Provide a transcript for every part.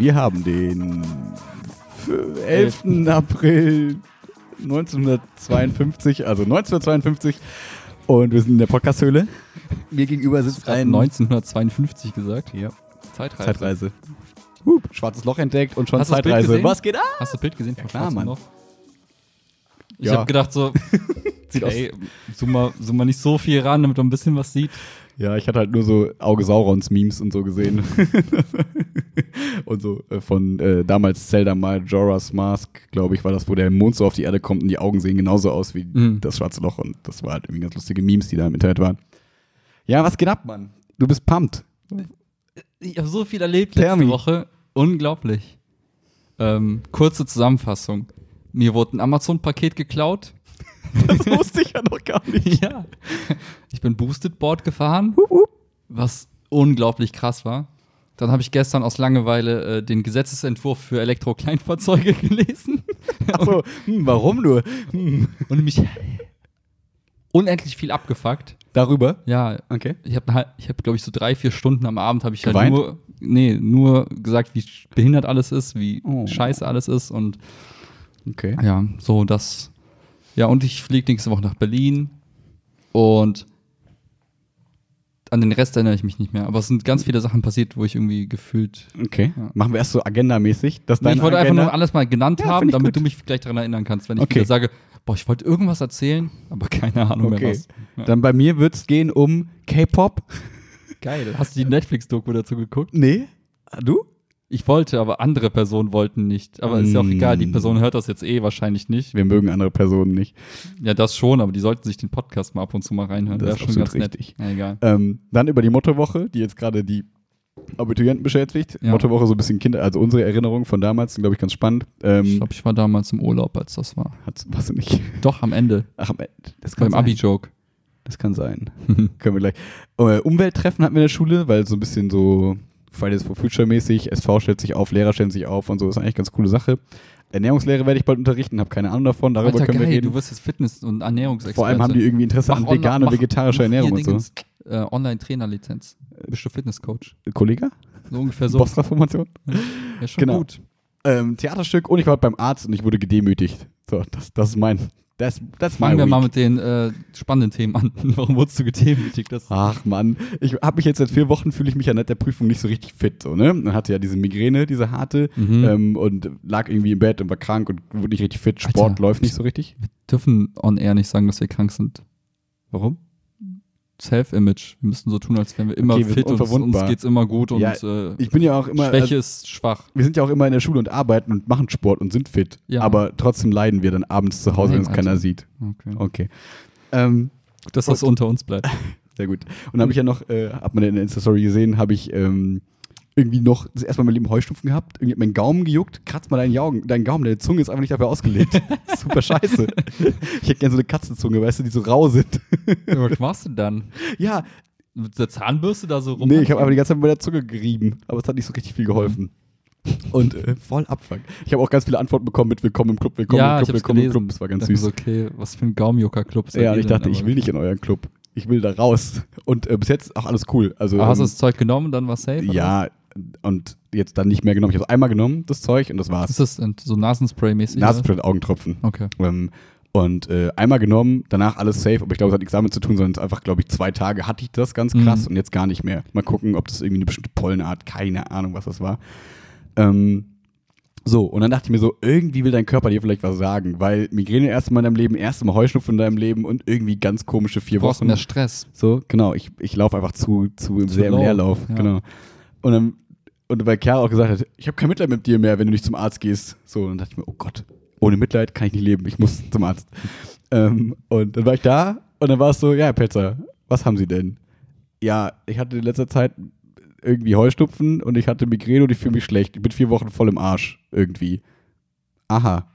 Wir haben den 11. April 1952, also 1952 und wir sind in der Podcasthöhle. Mir gegenüber sitzt Ein ein 1952 gesagt. Ja, Zeitreise. Zeitreise. Hup, schwarzes Loch entdeckt und schon Hast Zeitreise. Was geht ab? Hast du das Bild gesehen? von klar, Mann. Loch? Ich Ja. habe gedacht so, Sieht aus- ey, zoom mal, zoom mal nicht so viel ran, damit man ein bisschen was sieht. Ja, ich hatte halt nur so Auge Saurons Memes und so gesehen. und so äh, von äh, damals Zelda mal Jorah's Mask, glaube ich, war das, wo der Mond so auf die Erde kommt und die Augen sehen genauso aus wie Mhm. das schwarze Loch und das war halt irgendwie ganz lustige Memes, die da im Internet waren. Ja, was geht ab, Mann? Du bist pumped. Ich habe so viel erlebt letzte me. Woche. Unglaublich. Ähm, kurze Zusammenfassung. Mir wurde ein Amazon-Paket geklaut. Das wusste ich ja noch gar nicht. Ja. Ich bin Boosted Board gefahren, was unglaublich krass war. Dann habe ich gestern aus Langeweile äh, den Gesetzesentwurf für Elektro-Kleinfahrzeuge gelesen Achso, hm, warum nur? Hm. und mich unendlich viel abgefuckt. Darüber? Ja, Okay. ich habe ich habe glaube ich so drei, vier Stunden am Abend habe ich halt nur, nee, nur gesagt, wie behindert alles ist, wie Oh. scheiße alles ist und Okay. ja, so das. Ja, und ich fliege nächste Woche nach Berlin und an den Rest erinnere ich mich nicht mehr. Aber es sind ganz viele Sachen passiert, wo ich irgendwie gefühlt. Okay. Ja. Machen wir erst so agendamäßig. dass Nee, ich wollte einfach Agenda- nur alles mal genannt Ja, haben, damit gut. du mich gleich daran erinnern kannst, wenn ich Okay. wieder sage, boah, ich wollte irgendwas erzählen, aber keine Ahnung mehr Okay. was. Ja. Dann bei mir wird es gehen um K-Pop. Geil. Hast du die Netflix-Doku dazu geguckt? Nee. Du? Ich wollte, aber andere Personen wollten nicht. Aber ist ja auch Mm. egal, die Person hört das jetzt eh wahrscheinlich nicht. Wir mögen andere Personen nicht. Ja, das schon, aber die sollten sich den Podcast mal ab und zu mal reinhören. Das Wäre ist schon ganz nett. richtig. Ja, egal. Ähm, dann über die Mottowoche, die jetzt gerade die Abiturienten beschäftigt. Ja. Mottowoche so ein bisschen Kinder, also unsere Erinnerungen von damals, sind, glaube ich, ganz spannend. Ich Ähm, glaube, ich war damals im Urlaub, als das war. hat's, was du nicht? Doch, am Ende. Ach, am Ende. das kann Beim. Abi-Joke. Das kann sein. Können wir gleich. Äh, Umwelttreffen hatten wir in der Schule, weil so ein bisschen so Fridays for Future mäßig, SV stellt sich auf, Lehrer stellen sich auf und so, ist eigentlich eine ganz coole Sache. Ernährungslehre werde ich bald unterrichten, habe keine Ahnung davon, darüber Alter, können wir geil, reden. du wirst jetzt Fitness- und Ernährungsexperte. Vor allem haben die irgendwie Interesse an Mach online- veganer und vegetarischer Ernährung und so. Äh, Online-Trainerlizenz. Bist du Fitnesscoach? Kollege? So ungefähr so. Boss-Transformation? Ja, schon Genau. gut. Ähm, Theaterstück und ich war beim Arzt und ich wurde gedemütigt. So, das, das ist mein. Das, das Fangen wir mal mit den äh, spannenden Themen an. Warum wurdest du gedemütigt? Das Ach Mann, ich habe mich jetzt seit vier Wochen fühle ich mich ja nach der Prüfung nicht so richtig fit, so ne? Dann hatte ja diese Migräne, diese harte Mhm. ähm, und lag irgendwie im Bett und war krank und wurde nicht richtig fit. Sport Alter. läuft nicht so richtig. dürfen on air nicht sagen, dass wir krank sind. Warum? Self-Image. Wir müssen so tun, als wären wir immer Okay, wir fit und uns geht's immer gut und Ja, äh, Ich bin ja auch immer. Schwäche also, ist schwach. wir sind ja auch immer in der Schule und arbeiten und machen Sport und sind fit. Ja. Aber trotzdem leiden wir dann abends zu Hause, wenn es keiner sieht. Okay. Okay. Ähm, dass das unter uns bleibt. Sehr gut. Und dann habe ich ja noch, äh, hat man in der Insta-Story gesehen, habe ich ähm, irgendwie noch das erste Mal in meinem Leben Heuschnupfen gehabt. Irgendwie hat mein Gaumen gejuckt. Kratz mal deinen, Augen, deinen Gaumen, deine Zunge ist einfach nicht dafür ausgelegt. Super scheiße. Ich hätte gerne so eine Katzenzunge, weißt du, die so rau sind. Was machst du dann? ja, Mit der Zahnbürste da so rum? nee, ich habe einfach die ganze Zeit mit meiner Zunge gerieben. Aber es hat nicht so richtig viel geholfen. Und äh, voll Abfuck. Ich habe auch ganz viele Antworten bekommen mit Willkommen im Club, Willkommen ja, im ich Club, Willkommen im gelesen. Club. Das war ganz süß. Okay, was für ein Gaumjucker-Club Ja, ich denn? dachte, ich Aber will nicht in euren Club. Ich will da raus. Und äh, bis jetzt auch alles cool. Also, Aber hast du ähm, das Zeug genommen, dann war safe? Ja, und jetzt dann nicht mehr genommen. Ich habe es einmal genommen, das Zeug, und das war's. Ist das so Nasenspray-mäßig? Nasenspray und Augentropfen. oder? Okay. Ähm, und äh, einmal genommen, danach alles safe, aber ich glaube, es hat nichts damit zu tun, sondern es ist einfach, glaube ich, zwei Tage hatte ich das ganz krass Mhm. und jetzt gar nicht mehr. Mal gucken, ob das irgendwie eine bestimmte Pollenart, keine Ahnung, was das war. Ähm, so, und dann dachte ich mir so, irgendwie will dein Körper dir vielleicht was sagen, weil Migräne erste Mal in deinem Leben, erste Mal Heuschnupfen in deinem Leben und irgendwie ganz komische vier Du brauchst Wochen. mehr Stress. So, genau, ich, ich laufe einfach zu, zu, Zu sehr im Leerlauf. ja. Genau. Und dann, und weil Chiara auch gesagt hat, ich habe kein Mitleid mit dir mehr, wenn du nicht zum Arzt gehst. So, dann dachte ich mir, oh Gott, ohne Mitleid kann ich nicht leben, ich muss zum Arzt. ähm, und dann war ich da und dann war es so, ja, Herr Petzer, was haben Sie denn? Ja, ich hatte in letzter Zeit irgendwie Heustupfen und ich hatte Migräne und ich fühle mich schlecht. Ich bin vier Wochen voll im Arsch irgendwie. Aha.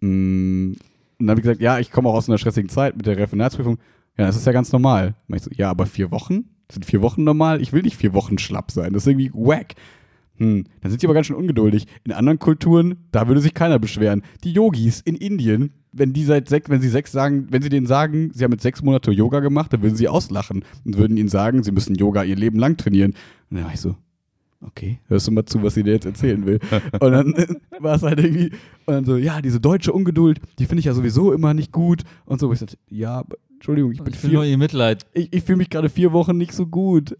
Mm, Und dann habe ich gesagt, ja, ich komme auch aus einer stressigen Zeit mit der Referatsprüfung. Ja, das ist ja ganz normal. Und ich so, ja, aber vier Wochen? Sind vier Wochen normal? Ich will nicht vier Wochen schlapp sein. Das ist irgendwie wack. Hm, dann sind sie aber ganz schön ungeduldig. In anderen Kulturen, da würde sich keiner beschweren. Die Yogis in Indien, wenn die seit sechs, wenn sie sechs sagen, wenn sie denen sagen, sie haben jetzt sechs Monate Yoga gemacht, dann würden sie auslachen und würden ihnen sagen, sie müssen Yoga ihr Leben lang trainieren. Und dann war ich so, okay, hörst du mal zu, was sie dir jetzt erzählen will. und dann war es halt irgendwie, und dann so, ja, diese deutsche Ungeduld, die finde ich ja sowieso immer nicht gut. Und so, ich sagte, ja, Entschuldigung, ich bin Ich will nur vier, ihr Mitleid. ich, ich fühle mich gerade vier Wochen nicht so gut.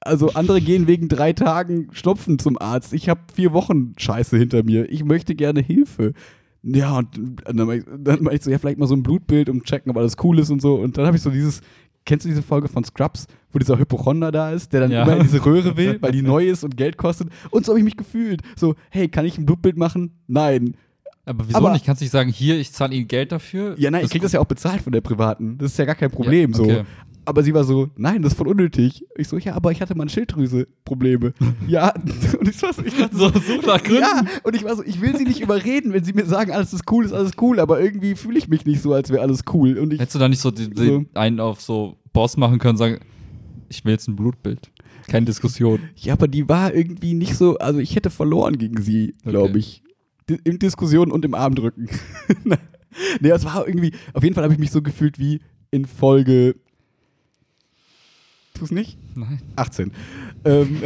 Also andere gehen wegen drei Tagen Schnupfen zum Arzt. Ich habe vier Wochen Scheiße hinter mir. Ich möchte gerne Hilfe. Ja, und dann meinte ich, dann meinte ich so, ja, vielleicht mal so ein Blutbild, um checken, ob alles cool ist und so. Und dann habe ich so dieses, kennst du diese Folge von Scrubs, wo dieser Hypochonder da ist, der dann Ja. immer in diese Röhre will, weil die neu ist und Geld kostet? Und so habe ich mich gefühlt. So, hey, kann ich ein Blutbild machen? Nein. Aber wieso Aber- nicht? Kannst du nicht sagen, hier, ich zahle Ihnen Geld dafür? Ja, nein, ich krieg das ja auch bezahlt von der privaten. Das ist ja gar kein Problem Ja, okay. so. Aber sie war so, nein, das ist voll unnötig. Ich so, ja, aber ich hatte mal Schilddrüse-Probleme. ja, und ich war so, ich So, nach Gründen. ja, und ich war so, ich will sie nicht überreden, wenn sie mir sagen, alles ist cool, ist alles cool, aber irgendwie fühle ich mich nicht so, als wäre alles cool. Und ich, Hättest du da nicht so, die, die So. einen auf so Boss machen können und sagen, ich will jetzt ein Blutbild. Keine Diskussion. ja, aber die war irgendwie nicht so, also ich hätte verloren gegen sie, glaube Okay. ich. In Diskussionen und im Armdrücken. nee, es war irgendwie, auf jeden Fall habe ich mich so gefühlt wie in Folge. Tu es nicht? Nein. 18. Ähm,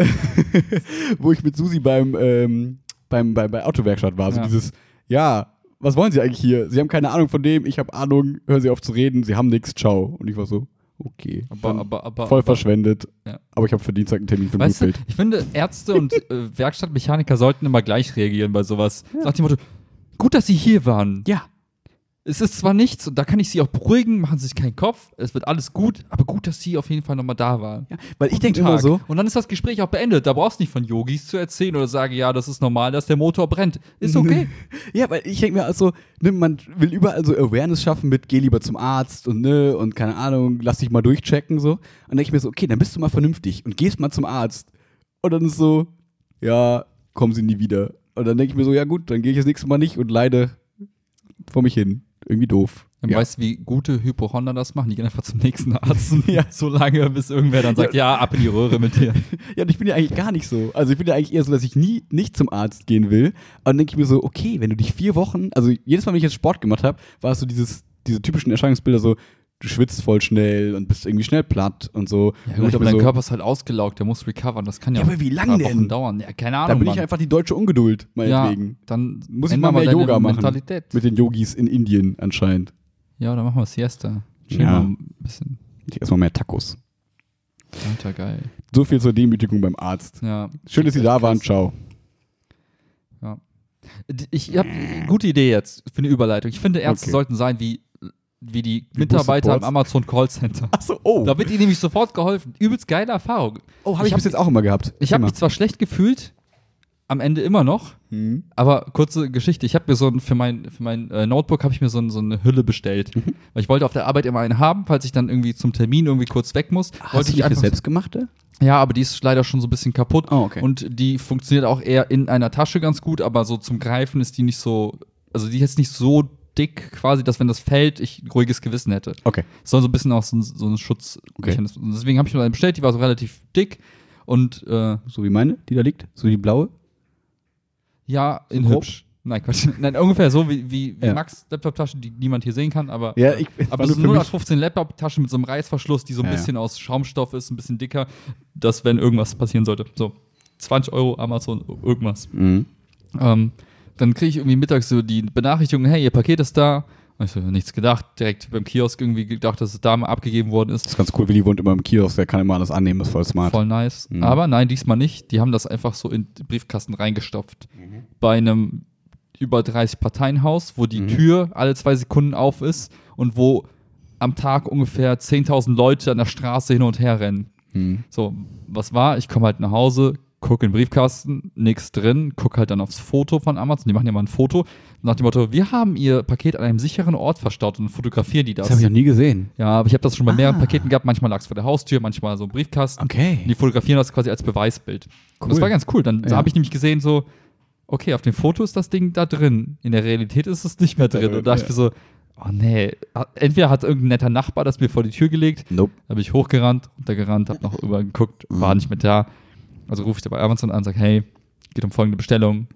wo ich mit Susi beim, ähm, beim, bei, bei Autowerkstatt war. So Ja. dieses, ja, was wollen Sie eigentlich hier? Sie haben keine Ahnung von dem, ich habe Ahnung, hören Sie auf zu reden, Sie haben nichts, ciao. Und ich war so, okay. Aber, aber, aber. voll verschwendet. Ja. Aber ich habe für Dienstag einen Termin für ein Weißt du, Blutbild. ich finde, Ärzte und äh, Werkstattmechaniker sollten immer gleich reagieren bei sowas. Sagt dem Motto, gut, dass Sie hier waren. Ja. Es ist zwar nichts, und da kann ich Sie auch beruhigen, machen Sie sich keinen Kopf, es wird alles gut, aber gut, dass Sie auf jeden Fall nochmal da waren. ja. Weil ich denke immer so, Und dann ist das Gespräch auch beendet. Da brauchst du nicht von Yogis zu erzählen oder sagen, ja, das ist normal, dass der Motor brennt. Ist okay. Ja, weil ich denke mir also, ne, man will überall so Awareness schaffen mit geh lieber zum Arzt und ne, und keine Ahnung, lass dich mal durchchecken so. Und dann denke ich mir so, okay, dann bist du mal vernünftig und gehst mal zum Arzt. Und dann ist so, ja, kommen sie nie wieder. Und dann denke ich mir so, ja gut, dann gehe ich das nächste Mal nicht und leide vor mich hin. Irgendwie doof. Und Ja. weißt du, wie gute Hypochonder das machen? Die gehen einfach zum nächsten Arzt. ja. So lange, bis irgendwer dann sagt, ja, ab in die Röhre mit dir. Ja, und ich bin ja eigentlich gar nicht so. Also ich bin ja eigentlich eher so, dass ich nie nicht zum Arzt gehen will. Und dann denke ich mir so, okay, wenn du dich vier Wochen, also jedes Mal, wenn ich jetzt Sport gemacht habe, war es so dieses, diese typischen Erscheinungsbilder so, du schwitzt voll schnell und bist irgendwie schnell platt und so. Ja, gut, aber dein so, Körper ist halt ausgelaugt, der muss recovern. Das kann ja, Ja, aber wie lang ein paar Wochen denn? dauern. Ja, keine Da Ahnung. bin ich Mann. einfach die deutsche Ungeduld, ja, meinetwegen. dann Muss ich mal mehr Yoga machen. Mentalität. Mit den Yogis in Indien anscheinend. Ja, dann machen wir Siesta. Chill Ja. mal ein bisschen. Ich esse mal mehr Tacos. Alter, geil. So viel zur Demütigung beim Arzt. Ja. Schön, dass Sie da waren. Ciao. Ja. Ich habe eine gute Idee jetzt für eine Überleitung. Ich finde, Ärzte Okay. sollten sein wie, wie die Wie Mitarbeiter im. Amazon Callcenter. Achso, oh. Da wird ihnen nämlich sofort geholfen. Übelst geile Erfahrung. oh, habe ich, hab- bis jetzt auch immer gehabt. Ich habe mich zwar schlecht gefühlt, am Ende immer noch, hm. aber kurze Geschichte. Ich habe mir so ein, für mein, für mein äh, Notebook habe ich mir so, ein, so eine Hülle bestellt. Mhm. Weil ich wollte auf der Arbeit immer eine haben, falls ich dann irgendwie zum Termin irgendwie kurz weg muss. Hast wollte du ich nicht eine selbstgemachte? Ja, aber die ist leider schon so ein bisschen kaputt. Oh, okay. Und die funktioniert auch eher in einer Tasche ganz gut, aber so zum Greifen ist die nicht so, also die ist jetzt nicht so dick quasi, dass wenn das fällt, ich ein ruhiges Gewissen hätte. Okay. Soll so ein bisschen auch so ein, so ein Schutzmechanismus. Und deswegen habe ich mir eine bestellt, die war so relativ dick und äh, So wie meine, die da liegt? So die blaue? ja, in grob? hübsch. Nein, Quatsch. Nein, ungefähr so wie, wie, wie Ja. Max Laptop-Taschen, die niemand hier sehen kann, aber Ja, ich, aber für mich. 0815 Laptop-Tasche mit so einem Reißverschluss, die so ein Ja, ja. bisschen aus Schaumstoff ist, ein bisschen dicker, dass wenn irgendwas passieren sollte. So, 20 Euro Amazon, irgendwas. Mhm. Ähm, dann kriege ich irgendwie mittags so die Benachrichtigung, hey, ihr Paket ist da. Und ich so, nichts gedacht, direkt beim Kiosk irgendwie gedacht, dass es da mal abgegeben worden ist. Das ist ganz cool, Willi wohnt immer im Kiosk, der kann immer alles annehmen, ist voll smart. Voll nice. Mhm. Aber nein, diesmal nicht. Die haben das einfach so in den Briefkasten reingestopft. Mhm. Bei einem über 30 Parteienhaus, wo die Mhm. Tür alle zwei Sekunden auf ist und wo am Tag ungefähr 10.000 Leute an der Straße hin und her rennen. Mhm. So, was war? Ich komme halt nach Hause, gucke in den Briefkasten, nichts drin, gucke halt dann aufs Foto von Amazon. Die machen ja mal ein Foto nach dem Motto: Wir haben ihr Paket an einem sicheren Ort verstaut und fotografieren die das. Das habe ich noch nie gesehen. ja, aber ich habe das schon bei mehreren Ah. Paketen gehabt. Manchmal lag es vor der Haustür, manchmal so im Briefkasten. Okay. Die fotografieren das quasi als Beweisbild. Und das Cool. war ganz cool. Dann Ja. habe ich nämlich gesehen, so, okay, auf dem Foto ist das Ding da drin. In der Realität ist es nicht mehr drin. Und da dachte ich mir so, oh nee, entweder hat irgendein netter Nachbar das mir vor die Tür gelegt, Nope. da bin ich hochgerannt, runtergerannt, habe noch übergeguckt, war Mhm. nicht mehr da. Also rufe ich da bei Amazon an, sage, hey, geht um folgende Bestellung,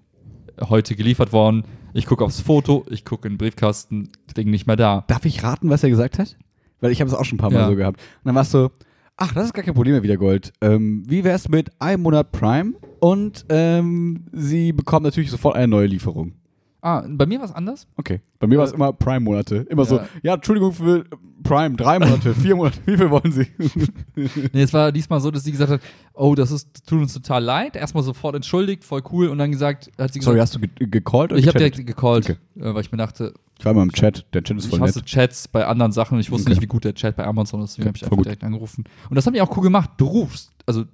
heute geliefert worden. Ich gucke aufs Foto, ich gucke in den Briefkasten, Ding nicht mehr da. Darf ich raten, was er gesagt hat? Weil ich habe es auch schon ein paar Mal Ja. so gehabt. Und dann warst du, Ach, das ist gar kein Problem mehr wieder Gold. Ähm, wie wär's mit einem Monat Prime und ähm, sie bekommen natürlich sofort eine neue Lieferung. Ah, bei mir war es anders. Okay. Bei mir war es immer Prime-Monate. Immer so, Ja. ja, Entschuldigung für Prime, drei Monate, vier Monate, wie viel wollen Sie? Nee, es war diesmal so, dass sie gesagt hat, oh, das ist, tut uns total leid. Erstmal sofort entschuldigt, voll cool. Und dann gesagt, hat sie Sorry, gesagt, hast du ge gecallt oder ich habe direkt gecallt, Okay. äh, weil ich mir dachte, Ich war mal im Chat, der Chat ist ich voll hasse nett. Chats bei anderen Sachen und ich wusste Okay. nicht, wie gut der Chat bei Amazon ist. Deswegen Okay, habe ich einfach direkt angerufen. Und das haben die auch cool gemacht. Du rufst, also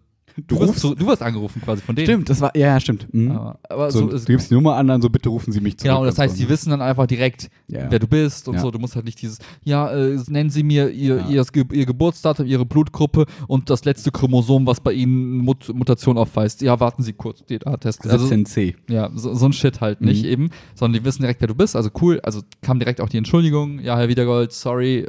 du, rufst? du wirst angerufen quasi von denen. Stimmt, das war, ja, ja, stimmt. Mhm. Aber, aber so, so, du ist, gibst die Nummer an, dann so, bitte rufen Sie mich zurück. Genau, das und heißt, so, die wissen dann einfach direkt, Ja. wer du bist und Ja. so. Du musst halt nicht dieses, ja, äh, nennen Sie mir ihr, Ja. ihr, ihr Geburtsdatum, Ihre Blutgruppe und das letzte Chromosom, was bei Ihnen Mut Mutation aufweist. Ja, warten Sie kurz, DNA-Test. ne? Also, 17C. ja, so, so ein Shit halt nicht Mhm. eben, sondern die wissen direkt, wer du bist. Also cool, also kam direkt auch die Entschuldigung, ja, Herr Wiedergold, sorry,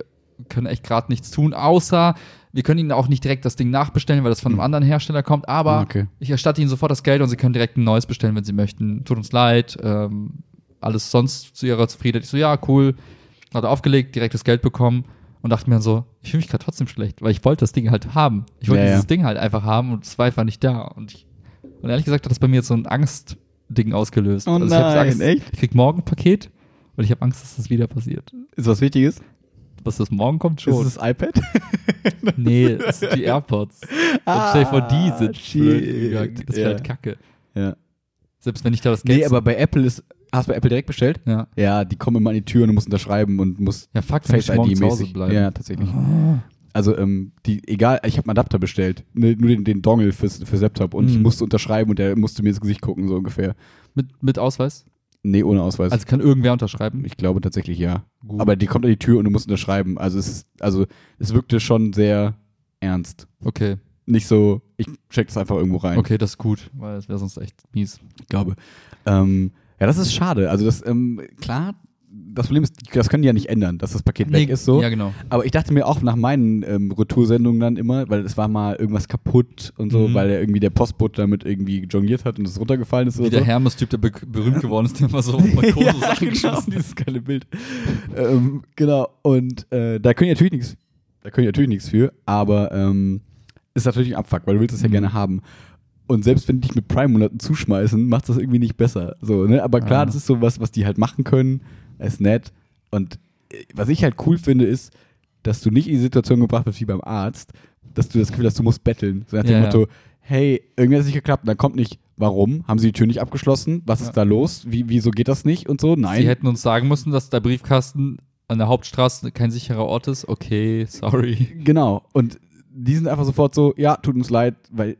können echt gerade nichts tun, außer wir können Ihnen auch nicht direkt das Ding nachbestellen, weil das von einem anderen Hersteller kommt, aber Ah, okay. ich erstatte Ihnen sofort das Geld und Sie können direkt ein neues bestellen, wenn Sie möchten. Tut uns leid, ähm, alles sonst zu Ihrer Zufriedenheit. Ich so, ja, cool. Hat aufgelegt, direkt das Geld bekommen und dachte mir dann so, ich fühle mich gerade trotzdem schlecht, weil ich wollte das Ding halt haben. Ich wollte Ja, ja. dieses Ding halt einfach haben und es war einfach nicht da. Und, ich, und ehrlich gesagt hat das bei mir jetzt so ein Angstding ausgelöst. Oh ich hab nein, Angst, echt? Ich krieg morgen ein Paket und ich habe Angst, dass das wieder passiert. Ist was Wichtiges? Dass das morgen kommt Ist schon. es das iPad? nee, das sind die AirPods. Und stell dir vor, die sind Ah, gegangen. Das wäre Ja. halt kacke. Ja. Selbst wenn ich da das Geld. Nee, aber bei Apple ist, hast du bei Apple direkt bestellt? Ja. Ja, die kommen immer an die Tür und du musst unterschreiben und musst Ja, fuck, Face ich morgen ID zu Hause mäßig. bleiben. Ja, tatsächlich. Ah. Also, ähm, die, egal, ich habe einen Adapter bestellt. Ne, nur den, den Dongle fürs, fürs Laptop und ich Mhm. musste unterschreiben und der musste mir ins Gesicht gucken, so ungefähr. Mit, mit Ausweis? Nee, ohne Ausweis. Also kann irgendwer unterschreiben? ich glaube tatsächlich ja. Gut. Aber die kommt an die Tür und du musst unterschreiben. Also es ist, also es wirkte schon sehr ernst. Okay, Nicht so, ich check das einfach irgendwo rein. okay, das ist gut, weil das wäre sonst echt mies. Ich glaube. Ähm, ja, das ist schade. Also das, ähm, klar, das Problem ist, das können die ja nicht ändern, dass das Paket weg ist so. Ja, genau. Aber ich dachte mir auch nach meinen ähm, Retoursendungen dann immer, weil es war mal irgendwas kaputt und so, Mhm. weil er irgendwie der Postbote damit irgendwie jongliert hat und es runtergefallen ist Wie oder der so. Hermes-Typ, der be berühmt geworden ist, der immer so auf Balkon so Sachen genau, geschossen dieses geile Bild. ähm, genau, und äh, da können die natürlich nichts, da können die natürlich nichts für, aber ähm, ist natürlich ein Abfuck, weil du willst es ja Mhm. gerne haben. Und selbst wenn die dich mit Prime-Monaten zuschmeißen, macht das irgendwie nicht besser. So, ne? Aber klar, Ah. das ist so was, was die halt machen können. Ist nett. Und äh, was ich halt cool finde, ist, dass du nicht in die Situation gebracht wirst wie beim Arzt, dass du das Gefühl hast, du musst betteln. So nach dem Ja. Motto, hey, hat es nicht geklappt. Und dann kommt nicht, warum? Haben sie die Tür nicht abgeschlossen? Was Ja. ist da los? Wie, wieso geht das nicht? Und so? Nein. Sie hätten uns sagen müssen, dass der Briefkasten an der Hauptstraße kein sicherer Ort ist. Okay, sorry. Genau. Und die sind einfach sofort so, ja, tut uns leid, weil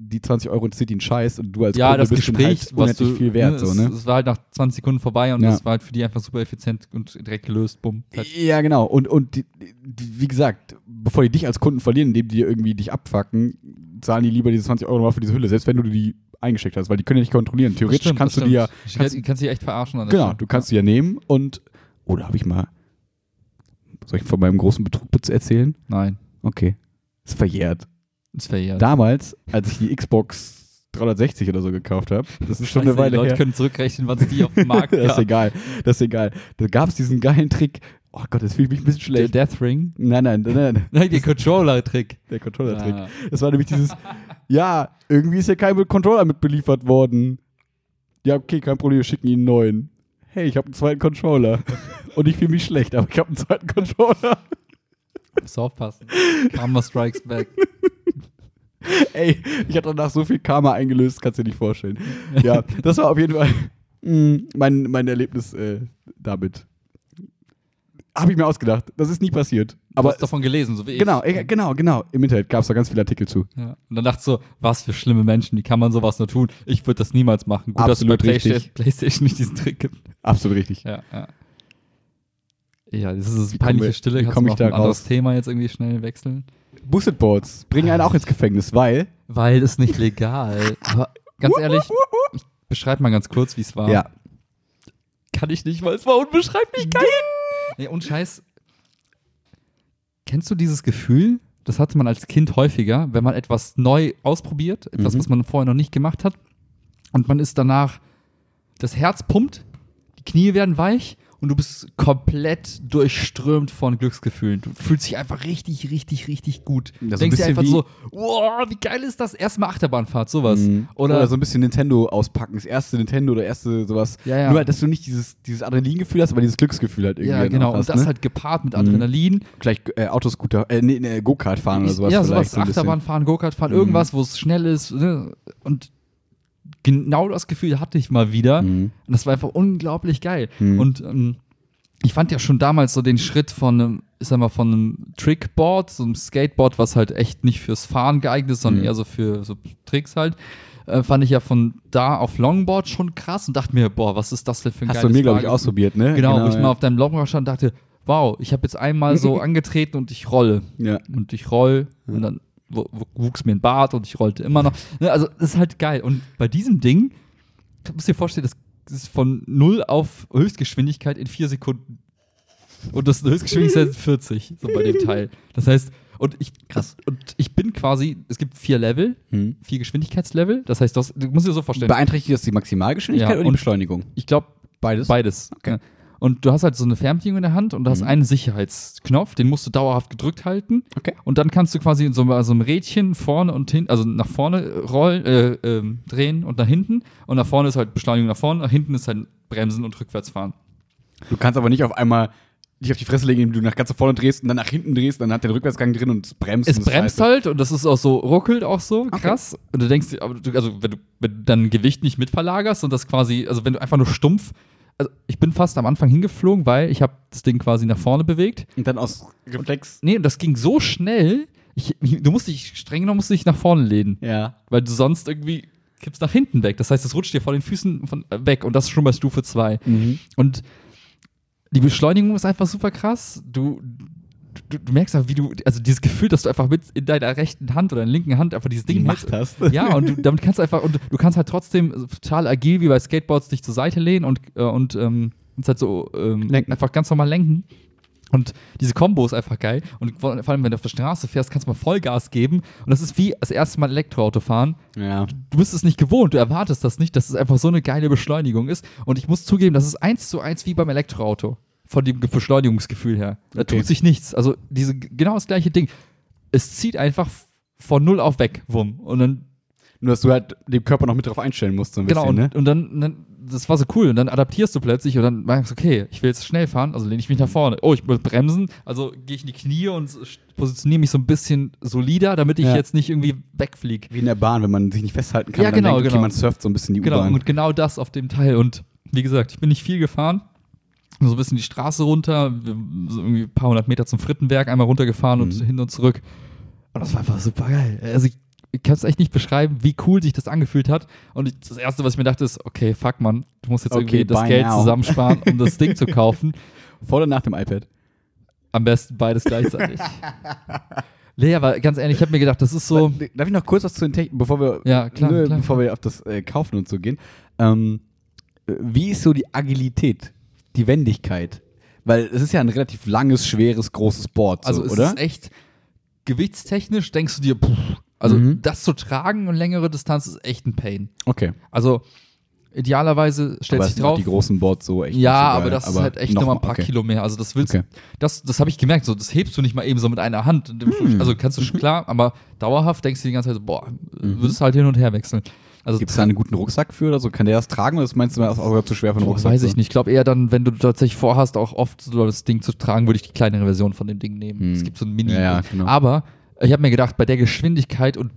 die 20 Euro interessiert ihnen Scheiß und du als ja, Kunde das bist Gespräch, halt unendlich du, viel wert. ne, so, es, ne? es war halt nach 20 Sekunden vorbei und Ja. das war halt für die einfach super effizient und direkt gelöst. Bumm. Ja, genau. Und, und die, die, wie gesagt, bevor die dich als Kunden verlieren, indem die irgendwie dich abfacken, zahlen die lieber diese 20 Euro nochmal für diese Hülle, selbst wenn du die eingeschickt hast, weil die können ja nicht kontrollieren. Theoretisch stimmt, kannst du die ja, stimmt. kannst, kannst, kannst dich echt verarschen. Genau, Stelle. du kannst die ja nehmen und, oder habe ich mal, soll ich von meinem großen Betrug erzählen? Nein, Okay. Ist verjährt. Damals, als ich die Xbox 360 oder so gekauft habe, das ist schon eine Scheiße, Weile Die Leute her. können zurückrechnen, wann es die auf dem Markt das ist gab. egal. Das ist egal. Da gab es diesen geilen Trick. Oh Gott, das fühlt mich ein bisschen Der schlecht. Death Ring. Nein, nein, nein, nein. Nein, der Controller-Trick. Der Controller-Trick. Ah. Das war nämlich dieses, ja, irgendwie ist hier kein Controller mit beliefert worden. Ja, okay, kein Problem, wir schicken Ihnen einen neuen. Hey, ich habe einen zweiten Controller. Und ich fühle mich schlecht, aber ich habe einen zweiten Controller. Muss aufpassen. Karma strikes back. Ey, ich habe danach so viel Karma eingelöst, kannst du dir nicht vorstellen. Ja, das war auf jeden Fall mm, mein, mein Erlebnis äh, damit. Habe ich mir ausgedacht. Das ist nie passiert. Aber du hast davon gelesen, so wie ich. genau, äh, genau, genau. Im Internet gab es da ganz viele Artikel zu. Ja. Und dann dachte ich so, was für schlimme Menschen, wie kann man sowas nur tun? Ich würde das niemals machen. Gut, Absolut dass es bei richtig. Playstation, Playstation nicht diesen Trick gibt. Absolut richtig. Ja, ja. Ja, das ist Wie peinliche komme- Stille. wie komme du ich da raus? Thema jetzt irgendwie schnell wechseln? Boosted Boards bringen einen auch ins Gefängnis, weil. Weil es nicht legal. Aber ganz ehrlich, ich beschreib mal ganz kurz, wie es war. Ja. Kann ich nicht, weil es war unbeschreiblich geil. Nee, und Scheiß. Kennst du dieses Gefühl? Das hatte man als Kind häufiger, wenn man etwas neu ausprobiert, etwas, Mhm. was man vorher noch nicht gemacht hat. Und man ist danach, das Herz pumpt, die Knie werden weich und du bist komplett durchströmt von Glücksgefühlen. Du fühlst dich einfach richtig, richtig, richtig gut. Ja, so Denkst dir einfach wie- so, wow, wie geil ist das? Erstmal Achterbahnfahrt, sowas. Mhm. Oder, Oder so ein bisschen Nintendo auspacken. Das erste Nintendo oder erste sowas. Ja, ja. Nur halt, dass du nicht dieses, dieses Adrenalingefühl hast, aber dieses Glücksgefühl halt irgendwie. ja, dann genau. hast, und das ne? halt gepaart mit Adrenalin. Gleich äh, Autoscooter, äh, nee, nee, Go-Kart fahren oder sowas ja, vielleicht. sowas. Achterbahn fahren, Go-Kart fahren, Mhm. irgendwas, wo es schnell ist. Ne? Und genau das Gefühl hatte ich mal wieder. Mhm. Und das war einfach unglaublich geil. Mhm. Und ähm, ich fand ja schon damals so den Schritt von einem, ich sag mal, von einem Trickboard, so einem Skateboard, was halt echt nicht fürs Fahren geeignet ist, sondern Mhm. eher so für so Tricks halt. Äh, fand ich ja von da auf Longboard schon krass und dachte mir, boah, was ist das denn für ein Hast du mir, glaube ich, ausprobiert, ne? Genau, wo ich ja. mal auf deinem Longboard stand und dachte, wow, ich habe jetzt einmal so angetreten und ich rolle Ja. und ich roll und dann wuchs mir ein Bart und ich rollte immer noch. Ne, also das ist halt geil. Und bei diesem Ding, du musst dir vorstellen, das ist von 0 auf Höchstgeschwindigkeit in 4 Sekunden. Und das ist Höchstgeschwindigkeit 40, so bei dem Teil. Das heißt, und ich, Krass. Und ich bin quasi, es gibt vier Level, Mhm. vier Geschwindigkeitslevel. Das heißt, das, du musst dir so vorstellen, Beeinträchtigt das die Maximalgeschwindigkeit Ja, oder die Beschleunigung? ich glaube, Beides. Beides. Okay. Ja. Und du hast halt so eine Fernbedienung in der Hand und du hast Mhm. einen Sicherheitsknopf, den musst du dauerhaft gedrückt halten. Okay. Und dann kannst du quasi in so, so einem Rädchen vorne und hinten, also nach vorne rollen, äh, ähm, drehen und nach hinten. Und nach vorne ist halt Beschleunigung nach vorne, nach hinten ist halt Bremsen und Rückwärtsfahren. Du kannst aber nicht auf einmal dich auf die Fresse legen, indem du nach ganz nach vorne drehst und dann nach hinten drehst, dann hat der Rückwärtsgang drin und es bremst. Es bremst scheiße. halt und das ist auch so, ruckelt auch so, krass. Und du denkst, also wenn du, wenn du dein Gewicht nicht mitverlagerst und das quasi, also wenn du einfach nur stumpf, also ich bin fast am Anfang hingeflogen, weil ich habe das Ding quasi nach vorne bewegt Und dann aus Reflex. Nee, und das ging so schnell, ich, du musst dich streng genommen musst dich nach vorne lehnen, Ja. weil du sonst irgendwie kippst nach hinten weg. Das heißt, es rutscht dir vor den Füßen von, äh, weg und das ist schon bei Stufe 2. Mhm. Und die Beschleunigung ist einfach super krass. Du, du, du merkst einfach, wie du, also dieses Gefühl, dass du einfach mit in deiner rechten Hand oder in der linken Hand einfach dieses Ding Gemacht hältst. hast. Ja, und du, damit kannst du einfach, und du kannst halt trotzdem total agil wie bei Skateboards dich zur Seite lehnen und, äh, und ähm, halt so ähm, einfach ganz normal lenken. Und diese Kombo ist einfach geil. Und vor vor allem, wenn du auf der Straße fährst, kannst du mal Vollgas geben. Und das ist wie das erste Mal Elektroauto fahren. Ja. Du bist es nicht gewohnt, du erwartest das nicht, dass es einfach so eine geile Beschleunigung ist. Und ich muss zugeben, das ist eins zu eins wie beim Elektroauto. Von dem Ge- Beschleunigungsgefühl her. Da Okay. tut sich nichts. Also diese, genau das gleiche Ding. Es zieht einfach von null auf weg, wumm. Und dann Nur, dass du halt den Körper noch mit drauf einstellen musst, so ein Genau, bisschen, und, ne? und dann, dann, das war so cool. Und dann adaptierst du plötzlich und dann merkst du, okay, ich will jetzt schnell fahren, also lehne ich mich nach vorne. Oh, ich will bremsen, also gehe ich in die Knie und positioniere mich so ein bisschen solider, damit ich Ja. jetzt nicht irgendwie wegfliege. Wie in der Bahn, wenn man sich nicht festhalten kann, Ja, dann genau, denkt, okay, genau. man surft so ein bisschen die Genau, U-Bahn. und genau das auf dem Teil. Und wie gesagt, ich bin nicht viel gefahren. So ein bisschen die Straße runter, so irgendwie ein paar hundert Meter zum Frittenwerk, einmal runtergefahren und Mhm. hin und zurück. Und das war einfach super geil. Also ich, ich kann es echt nicht beschreiben, wie cool sich das angefühlt hat. Und ich, das Erste, was ich mir dachte, ist, okay, fuck, man, du musst jetzt Okay, irgendwie das Geld now. zusammensparen, um das Ding zu kaufen. Vor oder nach dem iPad? Am besten beides gleichzeitig. nee, aber ganz ehrlich, ich habe mir gedacht, das ist so. Darf ich noch kurz was zu den Techniken, bevor wir, Ja, klar, ne, klar, bevor klar. wir auf das äh, Kaufen und so gehen? Ähm, äh, wie ist so die Agilität, die Wendigkeit? Weil es ist ja ein relativ langes, schweres, großes Board, so, Also es oder? ist echt gewichtstechnisch, denkst du dir, puh, also Mhm. das zu tragen und längere Distanz ist echt ein Pain. okay. Also idealerweise stellt aber sich drauf. die großen Boards so echt. Ja, so aber das ist halt echt nochmal ein paar okay. Kilo mehr. Also das willst Okay. das, das habe ich gemerkt, so das hebst du nicht mal eben so mit einer Hand. Hm. Also kannst du schon klar, aber dauerhaft denkst du die ganze Zeit so, boah, Mhm. würdest halt hin und her wechseln. Also Gibt es da einen guten Rucksack für oder so? Kann der das tragen oder das meinst du, das ist auch zu schwer für einen Rucksack? weiß ich nicht. Ich glaube eher dann, wenn du tatsächlich vorhast, auch oft so das Ding zu tragen, würde ich die kleinere Version von dem Ding nehmen. Hm. Es gibt so ein Mini. Ja, ja, genau. Aber ich habe mir gedacht, bei der Geschwindigkeit und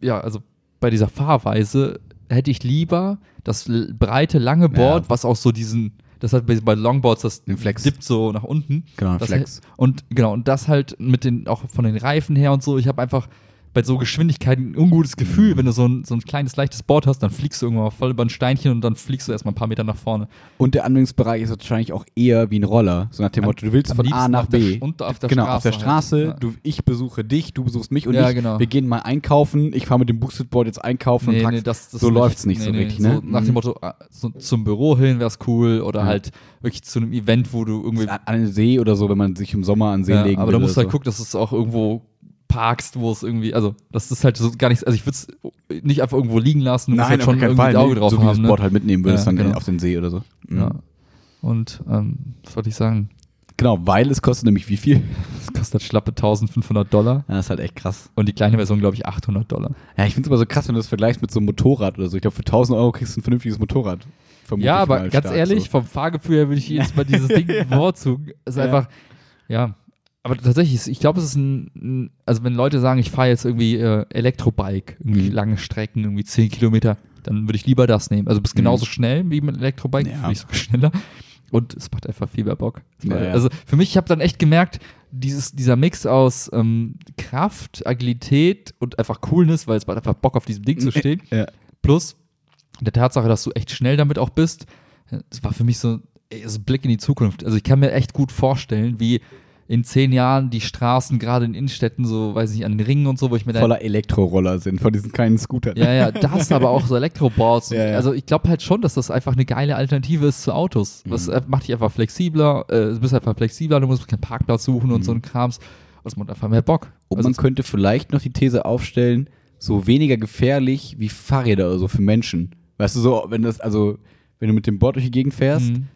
ja, also bei dieser Fahrweise hätte ich lieber das breite, lange Board, Ja. was auch so diesen, das hat bei, Longboards, das Den Flex. dippt so nach unten. Genau, Das Flex. halt- Und genau, und das halt mit den, auch von den Reifen her und so, ich habe einfach bei so Geschwindigkeiten ein ungutes Gefühl, wenn du so ein, so ein kleines, leichtes Board hast, dann fliegst du irgendwann voll über ein Steinchen und dann fliegst du erstmal ein paar Meter nach vorne. Und der Anwendungsbereich ist wahrscheinlich auch eher wie ein Roller. So nach dem Motto, du willst von A nach der B. Sch- und auf der genau, Straße auf der halt. Straße. Ja. Du, ich besuche dich, du besuchst mich und Ja, ich. genau. Wir gehen mal einkaufen. Ich fahre mit dem Boosted-Board jetzt einkaufen und pack, das, das so ist läuft's nicht so richtig, ne? So nach Mhm. dem Motto, ah, so zum Büro hin wär's cool oder Ja. halt wirklich zu einem Event, wo du irgendwie. an an den See oder so, wenn man sich im Sommer an den See Ja, legen aber will. da musst du halt gucken, dass es auch irgendwo parkst, wo es irgendwie, also das ist halt so gar nichts, also ich würde es nicht einfach irgendwo liegen lassen, du musst Nein, halt schon irgendwie Fall. Auge drauf so wie du haben. das ne? Board halt mitnehmen würdest Ja, dann genau. auf den See oder so. Mhm. Ja. Und ähm, was wollte ich sagen? Genau, weil es kostet nämlich wie viel? Es kostet schlappe 1500 Dollar Ja, das ist halt echt krass. und die kleine Version, glaube ich, 800 Dollar. Ja, ich finde es aber so krass, wenn du das vergleichst mit so einem Motorrad oder so. Ich glaube, für 1000 Euro kriegst du ein vernünftiges Motorrad. Ja, aber ganz stark ehrlich, so. vom Fahrgefühl her würde ich jedes Mal dieses Ding bevorzugen. Es ist Ja. einfach, ja. Aber tatsächlich, ich glaube, es ist ein, ein, also wenn Leute sagen, ich fahre jetzt irgendwie äh, Elektrobike, irgendwie Mhm. lange Strecken, irgendwie 10 Kilometer, dann würde ich lieber das nehmen. Also du bist Mhm. genauso schnell wie mit Elektrobike, Ja. vielleicht sogar schneller. Und es macht einfach viel mehr Bock. Ja, ja. Also für mich, ich habe dann echt gemerkt, dieses, dieser Mix aus ähm, Kraft, Agilität und einfach Coolness, weil es macht einfach Bock auf diesem Ding zu stehen. Ja. Plus der Tatsache, dass du echt schnell damit auch bist, das war für mich so ey, ein Blick in die Zukunft. Also ich kann mir echt gut vorstellen, wie in zehn Jahren die Straßen gerade in Innenstädten so, weiß ich nicht, an den Ringen und so, wo ich mir dann Voller Elektroroller sind, von diesen kleinen Scootern. ja, ja, das, aber auch so Elektroboards. Und, Ja, ja. Also ich glaube halt schon, dass das einfach eine geile Alternative ist zu Autos. Mhm. Das äh, macht dich einfach flexibler, äh, du bist einfach flexibler, du musst keinen Parkplatz suchen und Mhm. so ein Krams. Und es macht einfach mehr Bock. Und Also man könnte vielleicht noch die These aufstellen, so weniger gefährlich wie Fahrräder oder so für Menschen. Weißt du, so, wenn das, also, wenn du mit dem Board durch die Gegend fährst Mhm.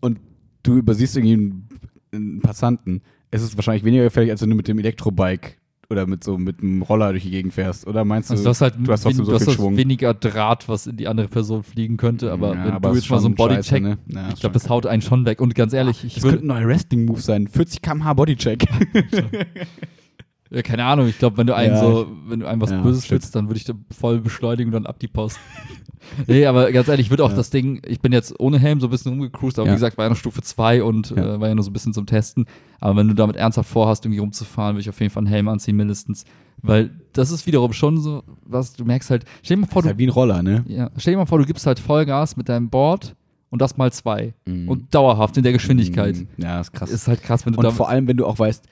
und du übersiehst irgendwie einen, einen Passanten, es ist wahrscheinlich weniger gefährlich, als wenn du mit dem Elektrobike oder mit so mit einem Roller durch die Gegend fährst. Oder meinst du, Also du hast halt du hast trotzdem so du viel Schwung? weniger Draht, was in die andere Person fliegen könnte, aber Ja, wenn aber du jetzt mal so einen Bodycheck, ne? Ja, ich glaube, das haut einen schon weg. Und ganz ehrlich, ich Das könnte ein neuer Wrestling-Move sein. 40 km/h Bodycheck. ja, keine Ahnung, ich glaube, wenn du einen Ja, so, wenn du einem was ja, Böses willst, dann würde ich da voll beschleunigen und dann ab die Post. nee, aber ganz ehrlich, ich würde auch das Ding, ich bin jetzt ohne Helm so ein bisschen rumgecruised, aber wie gesagt, war ja noch Stufe 2 und äh, war ja nur so ein bisschen zum Testen. Aber wenn du damit ernsthaft vorhast, irgendwie rumzufahren, würde ich auf jeden Fall einen Helm anziehen, mindestens. Weil das ist wiederum schon so, was du merkst halt, stell dir mal vor, ist du halt wie ein Roller, ne? Ja, stell dir mal vor, du gibst halt Vollgas mit deinem Board und das mal zwei. Mhm. Und dauerhaft in der Geschwindigkeit. Mhm. Ja, ist krass. Ist halt krass, wenn du Und vor allem, wenn du auch weißt,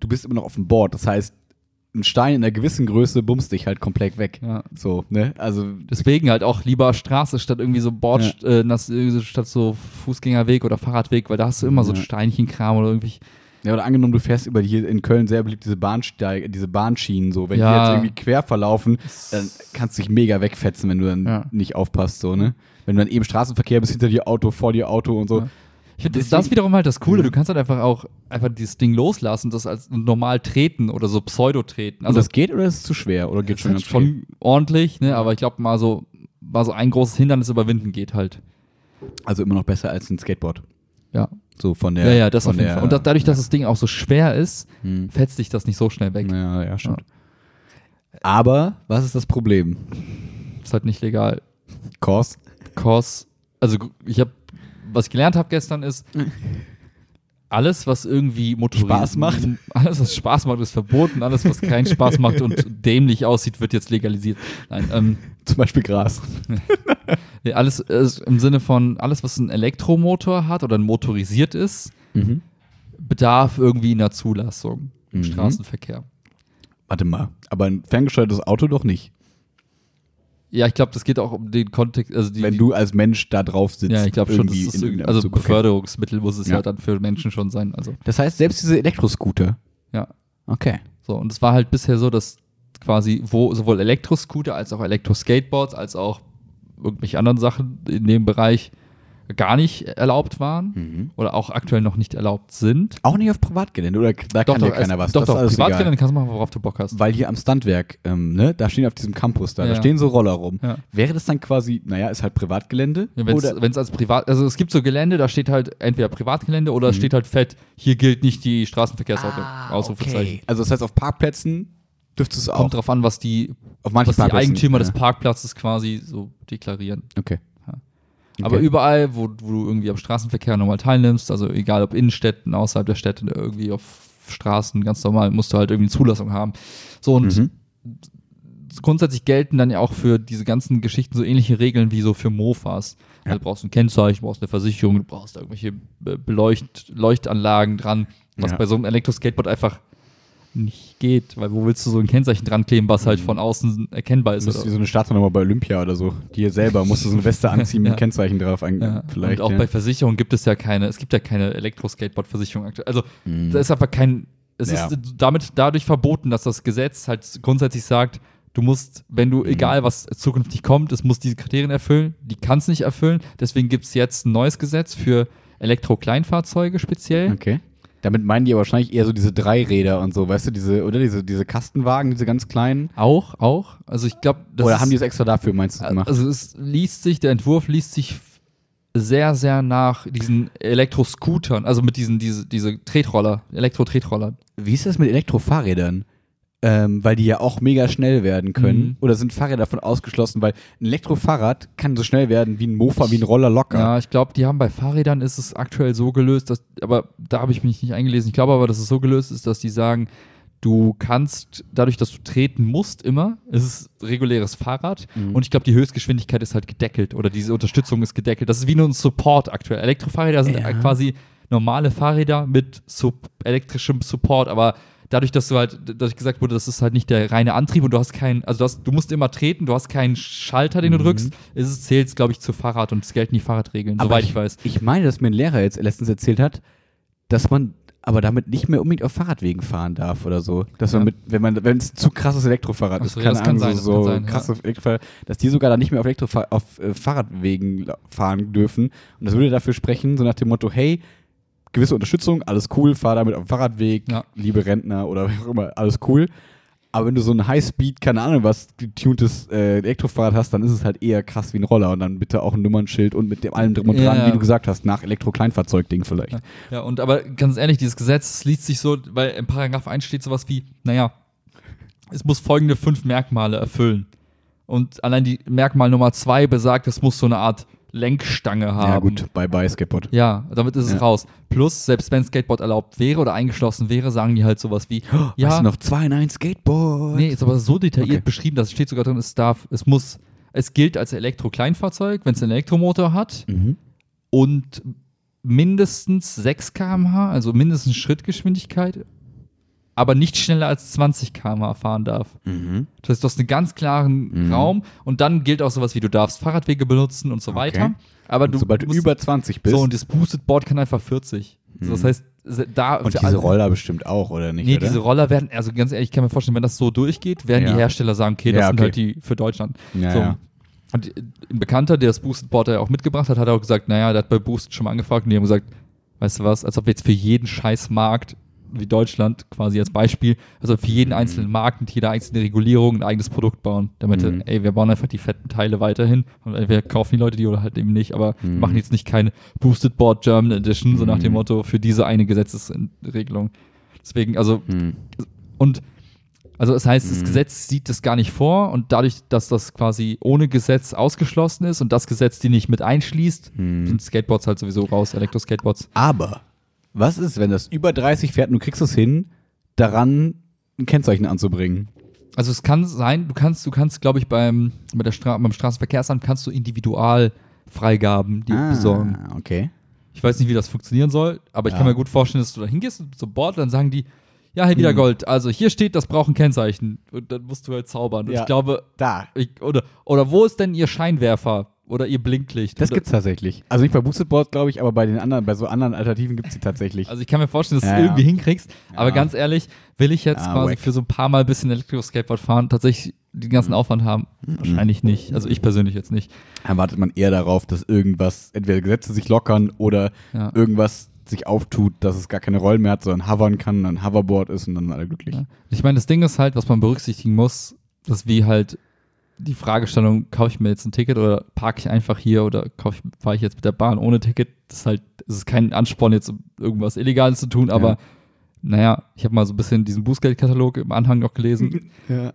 du bist immer noch auf dem Board. Das heißt, ein Stein in einer gewissen Größe bumst dich halt komplett weg. Ja. So, ne? Also, Deswegen halt auch lieber Straße statt irgendwie so Board, das, äh, statt so Fußgängerweg oder Fahrradweg, weil da hast du immer so Ja. Steinchenkram oder irgendwie. ja, oder angenommen, du fährst über die hier in Köln sehr beliebt diese Bahnsteige, diese Bahnschienen so. Wenn Ja. die jetzt irgendwie quer verlaufen, dann kannst du dich mega wegfetzen, wenn du dann Ja. nicht aufpasst, so, ne? Wenn du dann eben Straßenverkehr bist, hinter dir Auto, vor dir Auto und so. Ja. Ich finde, das, das wiederum halt das Coole. Ja. Du kannst halt einfach auch einfach dieses Ding loslassen, das als normal treten oder so Pseudo-treten. Also, das geht oder ist es zu schwer? Oder geht schon halt ganz schon ordentlich, ne? aber ich glaube, mal so, mal so ein großes Hindernis überwinden geht halt. Also immer noch besser als ein Skateboard. Ja. So von der. Ja, ja, das auf jeden Fall. Und da, dadurch, dass das Ding auch so schwer ist, Hm. fetzt dich das nicht so schnell weg. Ja, ja, stimmt. Aber was ist das Problem? Ist halt nicht legal. Kors? Cause, also ich habe, was ich gelernt habe gestern ist, alles, was irgendwie Spaß macht? alles, was Spaß macht, ist verboten. Alles, was keinen Spaß macht und dämlich aussieht, wird jetzt legalisiert. Nein, ähm, Zum Beispiel Gras. alles im Sinne von, alles, was einen Elektromotor hat oder motorisiert ist, Mhm. bedarf irgendwie einer Zulassung im Mhm. Straßenverkehr. Warte mal. Aber ein ferngesteuertes Auto doch nicht. Ja, ich glaube, das geht auch um den Kontext, also die, Wenn du als Mensch da drauf sitzt. ja, ich glaube schon, das ist in also. Beförderungsmittel muss es ja. Ja. dann für Menschen schon sein. Also Das heißt, selbst diese Elektroscooter. ja, Okay. So, und es war halt bisher so, dass quasi wo sowohl Elektroscooter als auch Elektroskateboards als auch irgendwelche anderen Sachen in dem Bereich gar nicht erlaubt waren Mhm. oder auch aktuell noch nicht erlaubt sind. Auch nicht auf Privatgelände, oder da kann dir keiner es- was. Doch, das doch, ist Privatgelände egal. kannst du machen, worauf du Bock hast. Weil hier am Standwerk, ähm, ne, da stehen auf diesem Campus da, da Ja. stehen so Roller rum. Ja. Wäre das dann quasi, naja, ist halt Privatgelände? Ja, Wenn es als Privat, also es gibt so Gelände, da steht halt entweder Privatgelände oder es Mhm. steht halt fett, hier gilt nicht die Straßenverkehrsordnung. Ah, Ausrufezeichen. okay. Also das heißt, auf Parkplätzen dürftest du es auch. Kommt drauf an, was die, auf was die. Eigentümer ja. des Parkplatzes quasi so deklarieren. Okay. Okay. Aber überall, wo, wo du irgendwie am Straßenverkehr normal teilnimmst, also egal ob Innenstädten, außerhalb der Städte, irgendwie auf Straßen, ganz normal, musst du halt irgendwie eine Zulassung haben. So und Mhm. grundsätzlich gelten dann ja auch für diese ganzen Geschichten so ähnliche Regeln wie so für Mofas. Ja. Also du brauchst ein Kennzeichen, du brauchst eine Versicherung, du brauchst da irgendwelche Be- Beleucht Leuchtanlagen dran, was Ja. bei so einem Elektroskateboard einfach nicht geht, weil wo willst du so ein Kennzeichen dran kleben, was halt Mhm. von außen erkennbar ist? Das ist wie so eine Startnummer bei Olympia oder so. Dir selber musst du so eine Weste anziehen mit Ja. Kennzeichen drauf. Ja. Vielleicht. und auch ja. bei Versicherungen gibt es ja keine, es gibt ja keine Elektroskateboard-Versicherung aktuell. Also Mhm. da ist einfach kein, es ist damit dadurch verboten, dass das Gesetz halt grundsätzlich sagt, du musst, wenn du, Mhm. egal was zukünftig kommt, es muss diese Kriterien erfüllen, die kann es nicht erfüllen. Deswegen gibt es jetzt ein neues Gesetz für Elektro-Kleinfahrzeuge speziell. Okay. Damit meinen die aber wahrscheinlich eher so diese Dreiräder und so, weißt du, diese, oder diese, diese Kastenwagen, diese ganz kleinen. Auch, auch. Also ich glaube, das oder ist, haben die es extra dafür, meinst du, gemacht? Also es liest sich, der Entwurf liest sich sehr, sehr nach diesen Elektroscootern, also mit diesen, diese, diese Tretroller, Elektro-Tretroller. Wie ist das mit Elektrofahrrädern? Ähm, weil die ja auch mega schnell werden können. Mhm. Oder sind Fahrräder davon ausgeschlossen? Weil ein Elektrofahrrad kann so schnell werden wie ein Mofa, wie ein Roller locker. Ja, ich glaube, die haben bei Fahrrädern ist es aktuell so gelöst, dass, aber da habe ich mich nicht eingelesen. Ich glaube aber, dass es so gelöst ist, dass die sagen, du kannst, dadurch, dass du treten musst immer, es ist reguläres Fahrrad Mhm. und ich glaube, die Höchstgeschwindigkeit ist halt gedeckelt oder diese Unterstützung ist gedeckelt. Das ist wie nur ein Support aktuell. Elektrofahrräder sind Ja. quasi normale Fahrräder mit sub elektrischem Support, aber dadurch, dass du halt, dadurch gesagt wurde, das ist halt nicht der reine Antrieb und du hast keinen, also du, hast, du musst immer treten, du hast keinen Schalter, den du Mhm. drückst, ist es zählt, glaube ich, zu Fahrrad und es gelten die Fahrradregeln, Aber soweit ich, weiß. Ich meine, dass mir ein Lehrer jetzt letztens erzählt hat, dass man aber damit nicht mehr unbedingt auf Fahrradwegen fahren darf oder so. Dass man Ja. mit, wenn man, wenn es zu krasses Elektrofahrrad Ach ist, so, keine ja, das kann Ahnung, sein, so, so sein, ja. krasse Elektrofahrrad, dass die sogar dann nicht mehr auf, Elektrofahr auf äh, Fahrradwegen fahren dürfen. Und das würde dafür sprechen, so nach dem Motto, hey, gewisse Unterstützung, alles cool, fahr damit auf dem Fahrradweg, Ja. liebe Rentner oder wie auch immer, alles cool. Aber wenn du so ein Highspeed, keine Ahnung was, getuntes äh, Elektrofahrrad hast, dann ist es halt eher krass wie ein Roller und dann bitte auch ein Nummernschild und mit dem allem drum und Ja, dran, ja. wie du gesagt hast, nach Elektro-Kleinfahrzeug-Ding vielleicht. Ja. Ja, und aber ganz ehrlich, dieses Gesetz liest sich so, weil im Paragraph 1 steht sowas wie, naja, es muss folgende fünf Merkmale erfüllen. Und allein die Merkmal Nummer zwei besagt, es muss so eine Art Lenkstange haben. Ja, gut, bye bye Skateboard. Ja, damit ist es Ja. raus. Plus, selbst wenn Skateboard erlaubt wäre oder eingeschlossen wäre, sagen die halt sowas wie, ja, Hast du noch zwei in ein Skateboard? nee, ist aber so detailliert Okay. beschrieben, dass es steht sogar drin, es darf, es muss, es gilt als Elektro-Kleinfahrzeug, wenn es einen Elektromotor hat Mhm. und mindestens 6 km/h, also mindestens Schrittgeschwindigkeit, aber nicht schneller als 20 km/h fahren darf. Mhm. Das heißt, du hast einen ganz klaren Mhm. Raum und dann gilt auch sowas wie, du darfst Fahrradwege benutzen und so Okay. weiter. Aber Und du sobald du musst- über 20 bist, so und das Boosted Board kann einfach 40. So, das Mhm. heißt, da und diese alle- Roller bestimmt auch, oder nicht? Nee, oder? diese Roller werden, also ganz ehrlich, ich kann mir vorstellen, wenn das so durchgeht, werden Ja. die Hersteller sagen, okay, das Ja, sind okay. halt die für Deutschland. Ja, so. ja. Und ein Bekannter, der das Boosted Board ja auch mitgebracht hat, hat auch gesagt, naja, der hat bei Boosted schon mal angefragt und die haben gesagt, weißt du was, als ob wir jetzt für jeden scheiß Markt wie Deutschland quasi als Beispiel, also für jeden Mhm. einzelnen Markt mit jeder einzelnen Regulierung ein eigenes Produkt bauen. Damit, Mhm. ey, wir bauen einfach die fetten Teile weiterhin und wir kaufen die Leute die oder halt eben nicht, aber Mhm. machen jetzt nicht keine Boosted Board German Edition, so nach dem Mhm. Motto, für diese eine Gesetzesregelung. Deswegen, also Hm. und also das heißt, das Mhm. Gesetz sieht das gar nicht vor und dadurch, dass das quasi ohne Gesetz ausgeschlossen ist und das Gesetz die nicht mit einschließt, sind Skateboards halt sowieso raus, Elektro-Skateboards. Aber, was ist, wenn das über 30 fährt und du kriegst es hin, daran ein Kennzeichen anzubringen? Also es kann sein, du kannst, du kannst, glaube ich, beim, bei der Stra beim Straßenverkehrsamt kannst du Individualfreigaben dir Ah. besorgen. okay. Ich weiß nicht, wie das funktionieren soll, aber ich Ja. kann mir gut vorstellen, dass du da hingehst mit so Board, dann sagen die, ja, Herr Wiedergold, also hier steht, das braucht ein Kennzeichen. Und dann musst du halt zaubern. Und Ja. ich glaube, Da. ich, oder, oder wo ist denn Ihr Scheinwerfer oder Ihr Blinklicht? Das gibt's tatsächlich. Also nicht bei Boosted Boards, glaube ich, aber bei den anderen, bei so anderen Alternativen gibt's die tatsächlich. Also ich kann mir vorstellen, dass du Ja, es ja. irgendwie hinkriegst. Aber Ja. ganz ehrlich, will ich jetzt Ah, quasi wack. für so ein paar Mal ein bisschen Elektro-Skateboard fahren, tatsächlich den ganzen Mhm. Aufwand haben? Wahrscheinlich nicht. Also ich persönlich jetzt nicht. Dann wartet man eher darauf, dass irgendwas, entweder Gesetze sich lockern oder Ja. irgendwas sich auftut, dass es gar keine Rollen mehr hat, sondern hovern kann, dann Hoverboard ist und dann alle glücklich. Ja. Ich meine, das Ding ist halt, was man berücksichtigen muss, dass wie halt die Fragestellung, kaufe ich mir jetzt ein Ticket oder parke ich einfach hier oder fahre ich jetzt mit der Bahn ohne Ticket, das ist halt, es ist kein Ansporn, jetzt irgendwas Illegales zu tun, aber Ja. naja, ich habe mal so ein bisschen diesen Bußgeldkatalog im Anhang noch gelesen, Ja.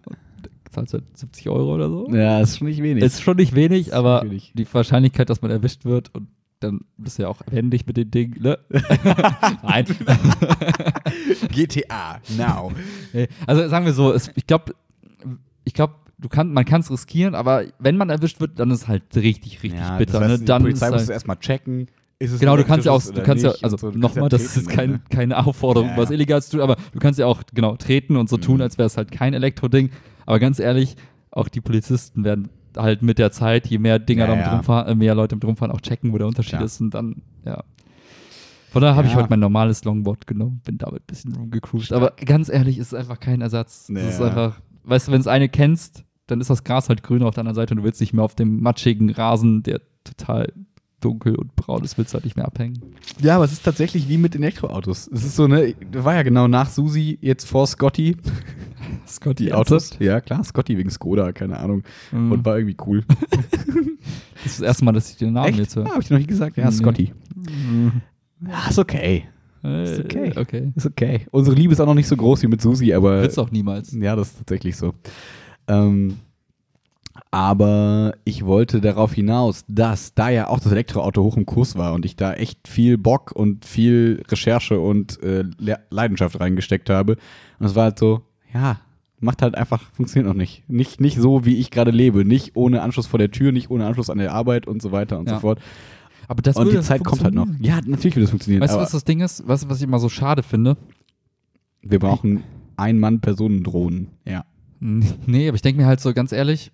zahlst halt 70 Euro oder so. ja, ist schon nicht wenig. Ist schon nicht wenig, aber nicht die Wahrscheinlichkeit, dass man erwischt wird und dann bist du ja auch wendig mit den Dingen, ne? Nein. GTA, now. Also sagen wir so, es, ich glaube, ich glaube, du kann, man kann es riskieren, aber wenn man erwischt wird, dann ist es halt richtig, richtig ja, bitter. das heißt, ne? die Dann Polizei ist muss es halt, erstmal checken. Es genau, du kannst ja auch, du kannst ja, also so. Nochmal, das ist treten, kein, ne? keine Aufforderung, Ja, was ja. Illegales zu tun, aber du kannst ja auch, genau, treten und so Mhm. tun, als wäre es halt kein Elektroding. Aber ganz ehrlich, auch die Polizisten werden halt mit der Zeit, je mehr Dinger Ja, damit rumfahren, äh, mehr Leute mit rumfahren, auch checken, wo der Unterschied ist und dann, ja. Von daher habe ich Ja. heute mein normales Longboard genommen, bin damit ein bisschen rumgecruised. Aber ganz ehrlich, es ist einfach kein Ersatz. Nee, Es ist einfach, weißt du, wenn es eine kennst, dann ist das Gras halt grün auf der anderen Seite und du willst nicht mehr auf dem matschigen Rasen, der total dunkel und braun, das willst du halt nicht mehr abhängen. Ja, aber es ist tatsächlich wie mit Elektroautos. Es ist so, ne, war ja genau nach Susi, jetzt vor Scotty. Scotty, Autos. Ja, klar, Scotty wegen Skoda, keine Ahnung. Mhm. Und war irgendwie cool. Das ist das erste Mal, dass ich den Namen jetzt Ja, höre. hab ich noch nie gesagt. Ja, Nee. Scotty. Mhm. Ja, ist okay. Ist okay. okay. Ist okay. Unsere Liebe ist auch noch nicht so groß wie mit Susi, aber. Du auch niemals. Ja, das ist tatsächlich so. Ähm, aber ich wollte darauf hinaus, dass da ja auch das Elektroauto hoch im Kurs war und ich da echt viel Bock und viel Recherche und äh, Le Leidenschaft reingesteckt habe. Und es war halt so, ja, macht halt einfach, funktioniert noch nicht. Nicht, nicht so, wie ich gerade lebe. Nicht ohne Anschluss vor der Tür, nicht ohne Anschluss an der Arbeit und so weiter und Ja. so fort. Aber das und die Zeit kommt halt noch. Ja, natürlich wird es funktionieren. Weißt du, was das Ding ist? Weißt du, was ich immer so schade finde? wir brauchen Ein-Mann-Personendrohnen. Ja. Nee, aber ich denke mir halt so ganz ehrlich,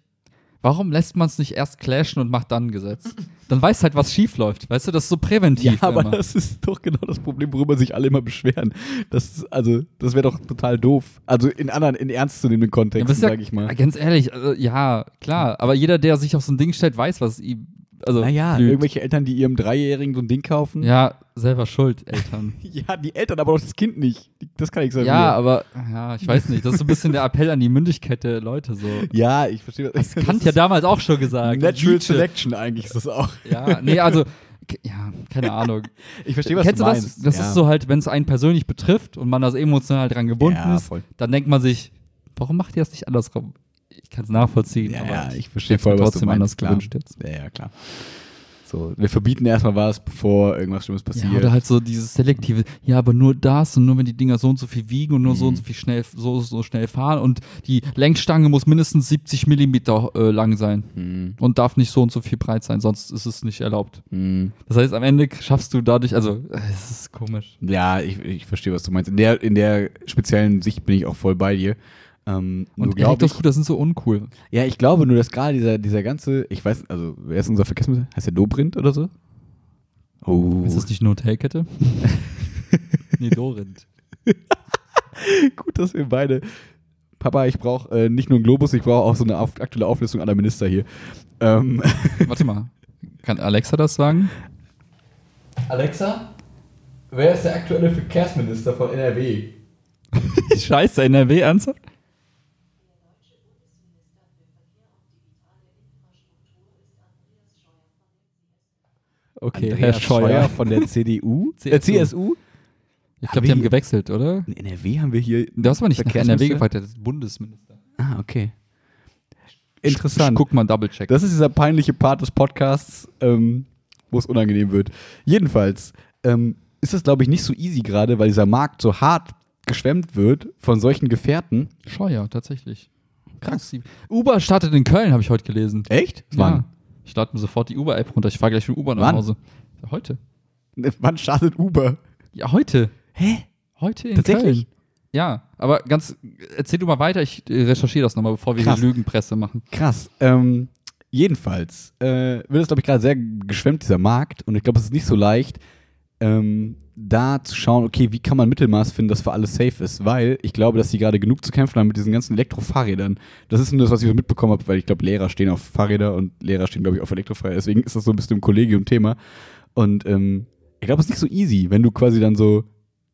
warum lässt man es nicht erst clashen und macht dann ein Gesetz? Dann weiß halt, was schief läuft. Weißt du, das ist so präventiv. Ja, aber immer. das ist doch genau das Problem, worüber sich alle immer beschweren. Das, ist- also, das wäre doch total doof. Also in anderen, in ernstzunehmenden Ja, Kontexten, ist ja, sage ich mal. Ganz ehrlich, also, ja, klar. Aber jeder, der sich auf so ein Ding stellt, weiß, was ihm. Also, Naja, irgendwelche Eltern, die ihrem Dreijährigen so ein Ding kaufen. Ja, selber schuld, Eltern. Ja, die Eltern, aber doch das Kind nicht. Das kann ich sagen. ja, aber, ja, ich weiß nicht. Das ist so ein bisschen der Appell an die Mündigkeit der Leute. So. Ja, ich verstehe. Das Kant ja damals auch schon gesagt. Natural Nietzsche. Selection eigentlich ist das auch. Ja, nee, also, ja, keine Ahnung. Ich verstehe, was Kennst du du meinst. das? Das ja. ist so halt, wenn es einen persönlich betrifft und man das emotional dran gebunden Ja, ist, dann denkt man sich, warum macht ihr das nicht andersrum? Ich kann es nachvollziehen, Ja, aber ja, ich verstehe voll, hätte was trotzdem anders klar. gewünscht jetzt. Ja, ja, klar. So, wir verbieten erstmal was, bevor irgendwas Schlimmes passiert. Ja, oder halt so dieses selektive, ja, aber nur das und nur wenn die Dinger so und so viel wiegen und nur so Mhm. und so viel schnell, so, so schnell fahren und die Längsstange muss mindestens 70 Millimeter äh, lang sein Hm, und darf nicht so und so viel breit sein, sonst ist es nicht erlaubt. hm. Das heißt, am Ende schaffst du dadurch, also, äh, es ist komisch. Ja, ich, ich verstehe, was du meinst. In der, in der speziellen Sicht bin ich auch voll bei dir. Ähm, nur Und Elektroscooter sind so uncool. ja, ich glaube nur, dass gerade dieser, dieser ganze, ich weiß, also wer ist unser Verkehrsmittel? Heißt der Dobrindt oder so? Oh. Ist das nicht eine Hotelkette? nee, Dorint. gut, dass wir beide. Papa, ich brauche äh, nicht nur einen Globus, ich brauche auch so eine auf, aktuelle Auflistung aller Minister hier. Ähm, Warte mal. Kann Alexa das sagen? Alexa, wer ist der aktuelle Verkehrsminister von NRW? Scheiße, NRW, ernsthaft? Okay, Herr Andreas Scheuer. von der CDU? äh, CSU. CSU? Ich glaube, die haben gewechselt, oder? In NRW haben wir hier. Du hast aber nicht nach NRW gefragt, das ist Bundesminister. Ah, okay. Interessant. Guck mal, Double-Check. Das ist dieser peinliche Part des Podcasts, ähm, wo es unangenehm wird. Jedenfalls ähm, ist es, glaube ich, nicht so easy gerade, weil dieser Markt so hart geschwemmt wird von solchen Gefährten. Scheuer, tatsächlich. Krass. Uber startet in Köln, habe ich heute gelesen. Echt? Ja. Ich lade mir sofort die Uber-App runter. Ich fahre gleich mit Uber nach Wann? Hause. Heute. Wann? Wann startet Uber? Ja, heute. Hä? Heute in Tatsächlich? Köln. Ja, aber ganz, erzähl du mal weiter, ich äh, recherchiere das nochmal, bevor wir Krass. hier Lügenpresse machen. Krass. Ähm, jedenfalls äh, wird es, glaube ich, gerade sehr geschwemmt, dieser Markt. Und ich glaube, es ist nicht so leicht, ähm, da zu schauen, okay, wie kann man Mittelmaß finden, das für alles safe ist. Weil ich glaube, dass die gerade genug zu kämpfen haben mit diesen ganzen Elektrofahrrädern. Das ist nur das, was ich so mitbekommen habe, weil ich glaube, Lehrer stehen auf Fahrräder und Lehrer stehen, glaube ich, auf Elektrofahrräder. Deswegen ist das so ein bisschen im Kollegium Thema. Und ähm, ich glaube, es ist nicht so easy, wenn du quasi dann so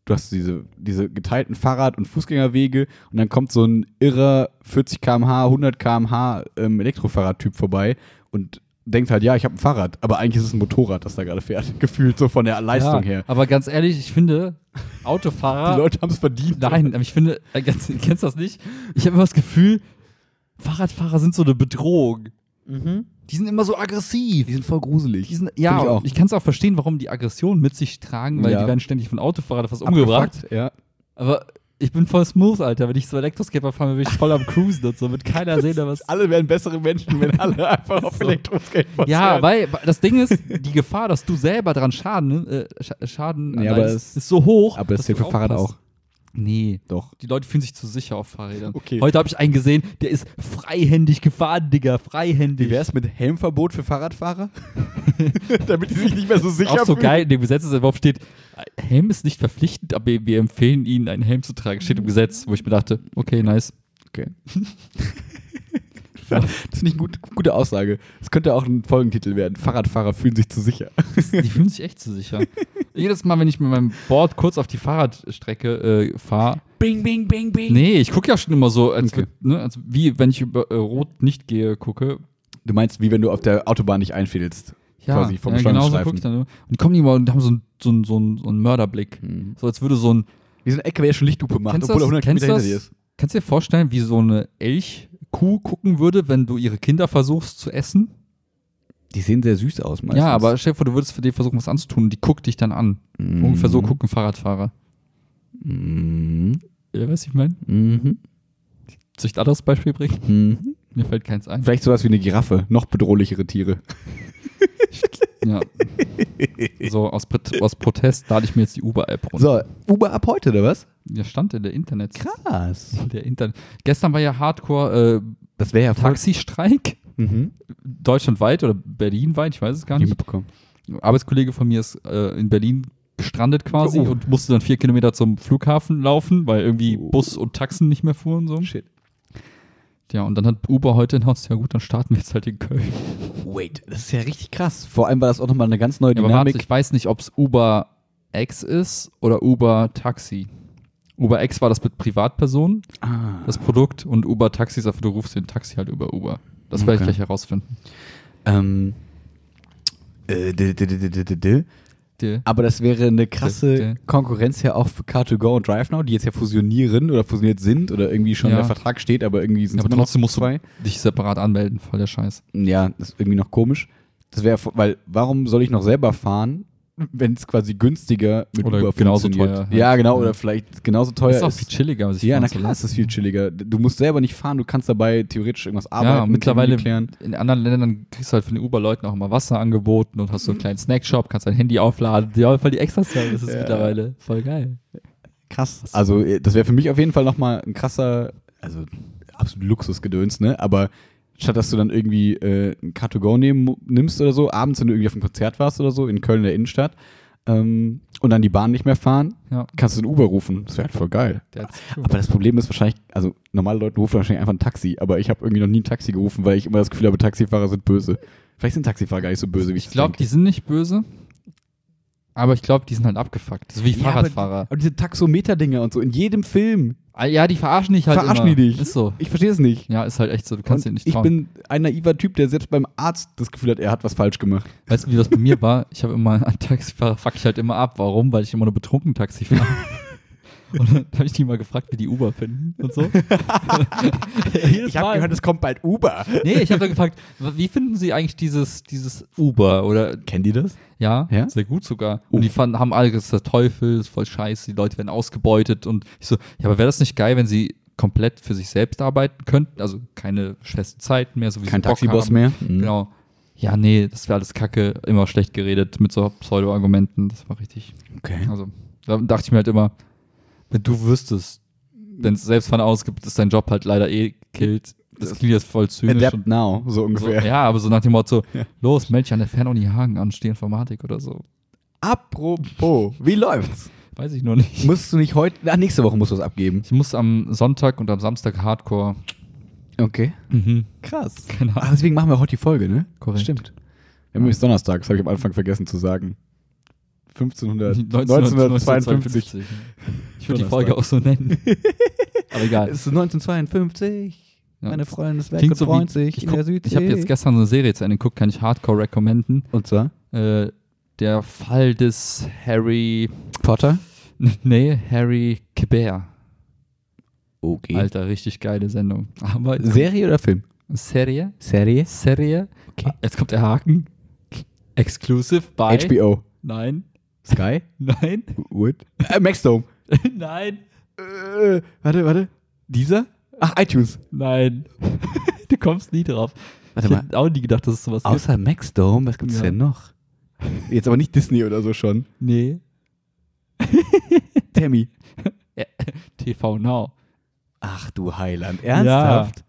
du hast diese, diese geteilten Fahrrad- und Fußgängerwege und dann kommt so ein irrer 40 km/h, 100 km/h ähm, Elektrofahrradtyp vorbei und denkt halt, ja, ich habe ein Fahrrad, aber eigentlich ist es ein Motorrad, das da gerade fährt, gefühlt so von der Leistung ja, her. Aber ganz ehrlich, ich finde, Die Autofahrer. Leute haben es verdient. Nein, aber ich finde, äh, ganz, kennst du das nicht? Ich habe immer das Gefühl, Fahrradfahrer sind so eine Bedrohung. Die sind immer so aggressiv. Die sind voll gruselig. Die sind, Find ja, ich auch. ich kann es auch verstehen, warum die Aggression mit sich tragen, weil Ja. die werden ständig von Autofahrern fast umgebracht. Ja. Aber ich bin voll smooth, Alter. Wenn ich so Elektroskater fahre, bin ich voll am Cruisen und so. Wird keiner sehen, da was. Alle wären bessere Menschen, wenn alle einfach auf So. Elektroskateboards Ja, weil das Ding ist, die Gefahr, dass du selber dran Schaden, äh, Sch- Schaden Nee, aber es- ist so hoch. aber es dass zählt du für Fahrrad auch. Nee. Doch. Die Leute fühlen sich zu sicher auf Fahrrädern. Okay. Heute habe ich einen gesehen, der ist freihändig gefahren, Digga. Freihändig. Wie wär's mit Helmverbot für Fahrradfahrer? Damit die sich nicht mehr so sicher auch so fühlen. geil, in dem Gesetzesentwurf steht, Helm ist nicht verpflichtend, aber wir empfehlen Ihnen, einen Helm zu tragen. Steht im Gesetz, wo ich mir dachte, okay, nice. Okay. Das finde ich eine gute, gute Aussage. Das könnte auch ein Folgentitel werden. Fahrradfahrer fühlen sich zu sicher. Die fühlen sich echt zu sicher. Jedes Mal, wenn ich mit meinem Board kurz auf die Fahrradstrecke äh, fahre, Bing, bing, bing, bing. nee, ich gucke ja schon immer so, als, Okay. ne, als wie wenn ich über äh, Rot nicht gehe, gucke. Du meinst, wie wenn du auf der Autobahn nicht einfädelst. Ja, Quasi vom ja genau so gucke ich dann. immer. Und die kommen die mal und haben so einen so so so einen Mörderblick. So als würde so ein. Wie so ein LKW, der schon Lichthupe macht, obwohl er das? 100 Kennst Kilometer hinter dir ist. Kannst du dir vorstellen, wie so eine Elchkuh gucken würde, wenn du ihre Kinder versuchst zu essen? Die sehen sehr süß aus meistens. Ja, aber stell dir vor, du würdest für die versuchen, was anzutun die guckt dich dann an. Mhm. Ungefähr so gucken Fahrradfahrer. Mhm. Ja, weißt du, ich meine? Mhm. Soll ich ein anderes Beispiel bringen? Mhm. Mir fällt keins ein. Vielleicht sowas wie eine Giraffe. Noch bedrohlichere Tiere. Ja. So, aus, aus Protest lade ich mir jetzt die Uber-App runter. So, Uber ab heute, oder was? Ja, stand in der Internet. Krass. Der Internet. Gestern war ja Hardcore Das wäre ja äh, voll. Taxistreik. Mhm. Deutschlandweit oder Berlinweit, ich weiß es gar Nicht nicht. mitbekommen. Ein Arbeitskollege von mir ist äh, in Berlin gestrandet quasi Oh. und musste dann vier Kilometer zum Flughafen laufen, weil irgendwie Oh. Bus und Taxen nicht mehr fuhren. So. Shit. Ja, und dann hat Uber heute announced, ja gut, dann starten wir jetzt halt in Köln. Wait, das ist ja richtig krass. Vor allem war das auch nochmal eine ganz neue Ja, aber warte, Dynamik. ich weiß nicht, ob es Uber X ist oder Uber Taxi. Uber X war das mit Privatpersonen, ah. das Produkt, und Uber Taxi ist dafür, du rufst den Taxi halt über Uber. Das werde ich Okay. gleich herausfinden. ähm, äh, d- d- d- d- d- d- d- Der- Aber das wäre eine krasse Konkurrenz ja auch für Car2Go und DriveNow, die jetzt ja fusionieren oder fusioniert sind oder irgendwie schon Ja. der Vertrag steht, aber irgendwie sind Ja, aber trotzdem musst zwei. du dich separat anmelden, voll der Scheiß. Ja, das ist irgendwie noch komisch. Das wäre, weil warum soll ich noch selber fahren, wenn es quasi günstiger mit Oder Uber genauso teuer, halt. Ja, genau, Ja. oder vielleicht genauso teuer Das ist auch ist. viel chilliger, ja, na klar, lassen. ist viel chilliger. Du musst selber nicht fahren, du kannst dabei theoretisch irgendwas arbeiten. Ja, mittlerweile in anderen Ländern kriegst du halt von den Uber-Leuten auch immer Wasser angeboten und hast so einen kleinen Snackshop, kannst dein Handy aufladen. Ja, voll die Extra-Services Ja. mittlerweile. Voll geil. Krass. Also, äh, das wäre für mich auf jeden Fall nochmal ein krasser, also absolut Luxusgedöns, ne? Aber statt dass du dann irgendwie äh, ein Car2Go nehmen, nimmst oder so, abends, wenn du irgendwie auf einem Konzert warst oder so, in Köln in der Innenstadt, ähm, und dann die Bahn nicht mehr fahren, Ja, kannst du einen Uber rufen. Das wäre halt voll geil. Aber das Problem ist wahrscheinlich, also normale Leute rufen wahrscheinlich einfach ein Taxi, aber ich habe irgendwie noch nie ein Taxi gerufen, weil ich immer das Gefühl habe, Taxifahrer sind böse. Vielleicht sind Taxifahrer gar nicht so böse, wie ich Ich glaube, die sind nicht böse, aber ich glaube, die sind halt abgefuckt. Ist wie. Fahrradfahrer. Ja, aber, aber diese Taxometer-Dinger und so, in jedem Film. Ah, ja, die verarschen dich halt Verarschen immer. die dich? Ist so. Ich verstehe es nicht. Ja, ist halt echt so. Du kannst dir nicht ich trauen. bin ein naiver Typ, der selbst beim Arzt das Gefühl hat, er hat was falsch gemacht. weißt du, wie das bei mir war? Ich habe immer an Taxifahrer fuck ich halt immer ab. Warum? Weil ich immer nur betrunken Taxi fahre. Und dann habe ich die mal gefragt, wie die Uber finden und so. Ich habe gehört, es kommt bald Uber. Nee, ich habe dann gefragt, wie finden Sie eigentlich dieses, dieses Uber? Oder Kennen die das? ja, Ja? sehr gut sogar. Oh. Und die fanden, haben alle gesagt, das ist der Teufel, das ist voll scheiße, die Leute werden ausgebeutet. Und ich so, ja, aber wäre das nicht geil, wenn sie komplett für sich selbst arbeiten könnten? Also keine festen Zeiten mehr, so wie Kein Taxiboss mehr? Mhm. Genau. Ja, nee, das wäre alles Kacke, immer schlecht geredet mit so Pseudo-Argumenten. Das war richtig. Okay. Also, da dachte ich mir halt immer, wenn du wüsstest, wenn es selbst von ausgibt, ist dein Job halt leider eh killt. Das klingt jetzt voll zynisch. Adapt und now, so so, ungefähr. ja, aber so nach dem Motto, los, melde dich an der Fernuni Hagen an, steh Informatik oder so. Apropos, wie läuft's? Weiß ich noch nicht. Musst du nicht heute, ach, nächste Woche musst du was abgeben. Ich muss am Sonntag und am Samstag Hardcore. Okay. Mhm. Krass. Genau. Ach, deswegen machen wir heute die Folge, ne? Korrekt. Stimmt. Wir haben übrigens Donnerstag, das habe ich am Anfang vergessen zu sagen. 1500, 1952. 1952. Ich würde die. Folge auch so nennen. Aber egal. Es ist 1952. Ja. Meine Freundin ist weg Klingt so freut sich ich, in der Südsee. ich habe jetzt gestern eine Serie zu Ende geguckt, kann ich Hardcore recommenden. Und zwar? Äh, der Fall des Harry, Potter. nee, Harry Kibert. Okay. Alter, richtig geile Sendung. Aber Serie oder Film? Serie? Serie. Serie? Okay. Ah, Jetzt kommt der Haken. Exclusive bei. HBO. Nein. Sky. Nein. Wood. Äh, Maxdome. Nein. Äh, warte, warte. Dieser? Ach, iTunes. Nein. du kommst nie drauf. Warte ich mal. hätte auch nie gedacht, dass es sowas gibt. Außer Maxdome, was gibt's Ja. denn noch? Jetzt aber nicht Disney oder so schon. Nee. Tammy. TV Now. Ach du Heiland. Ernsthaft?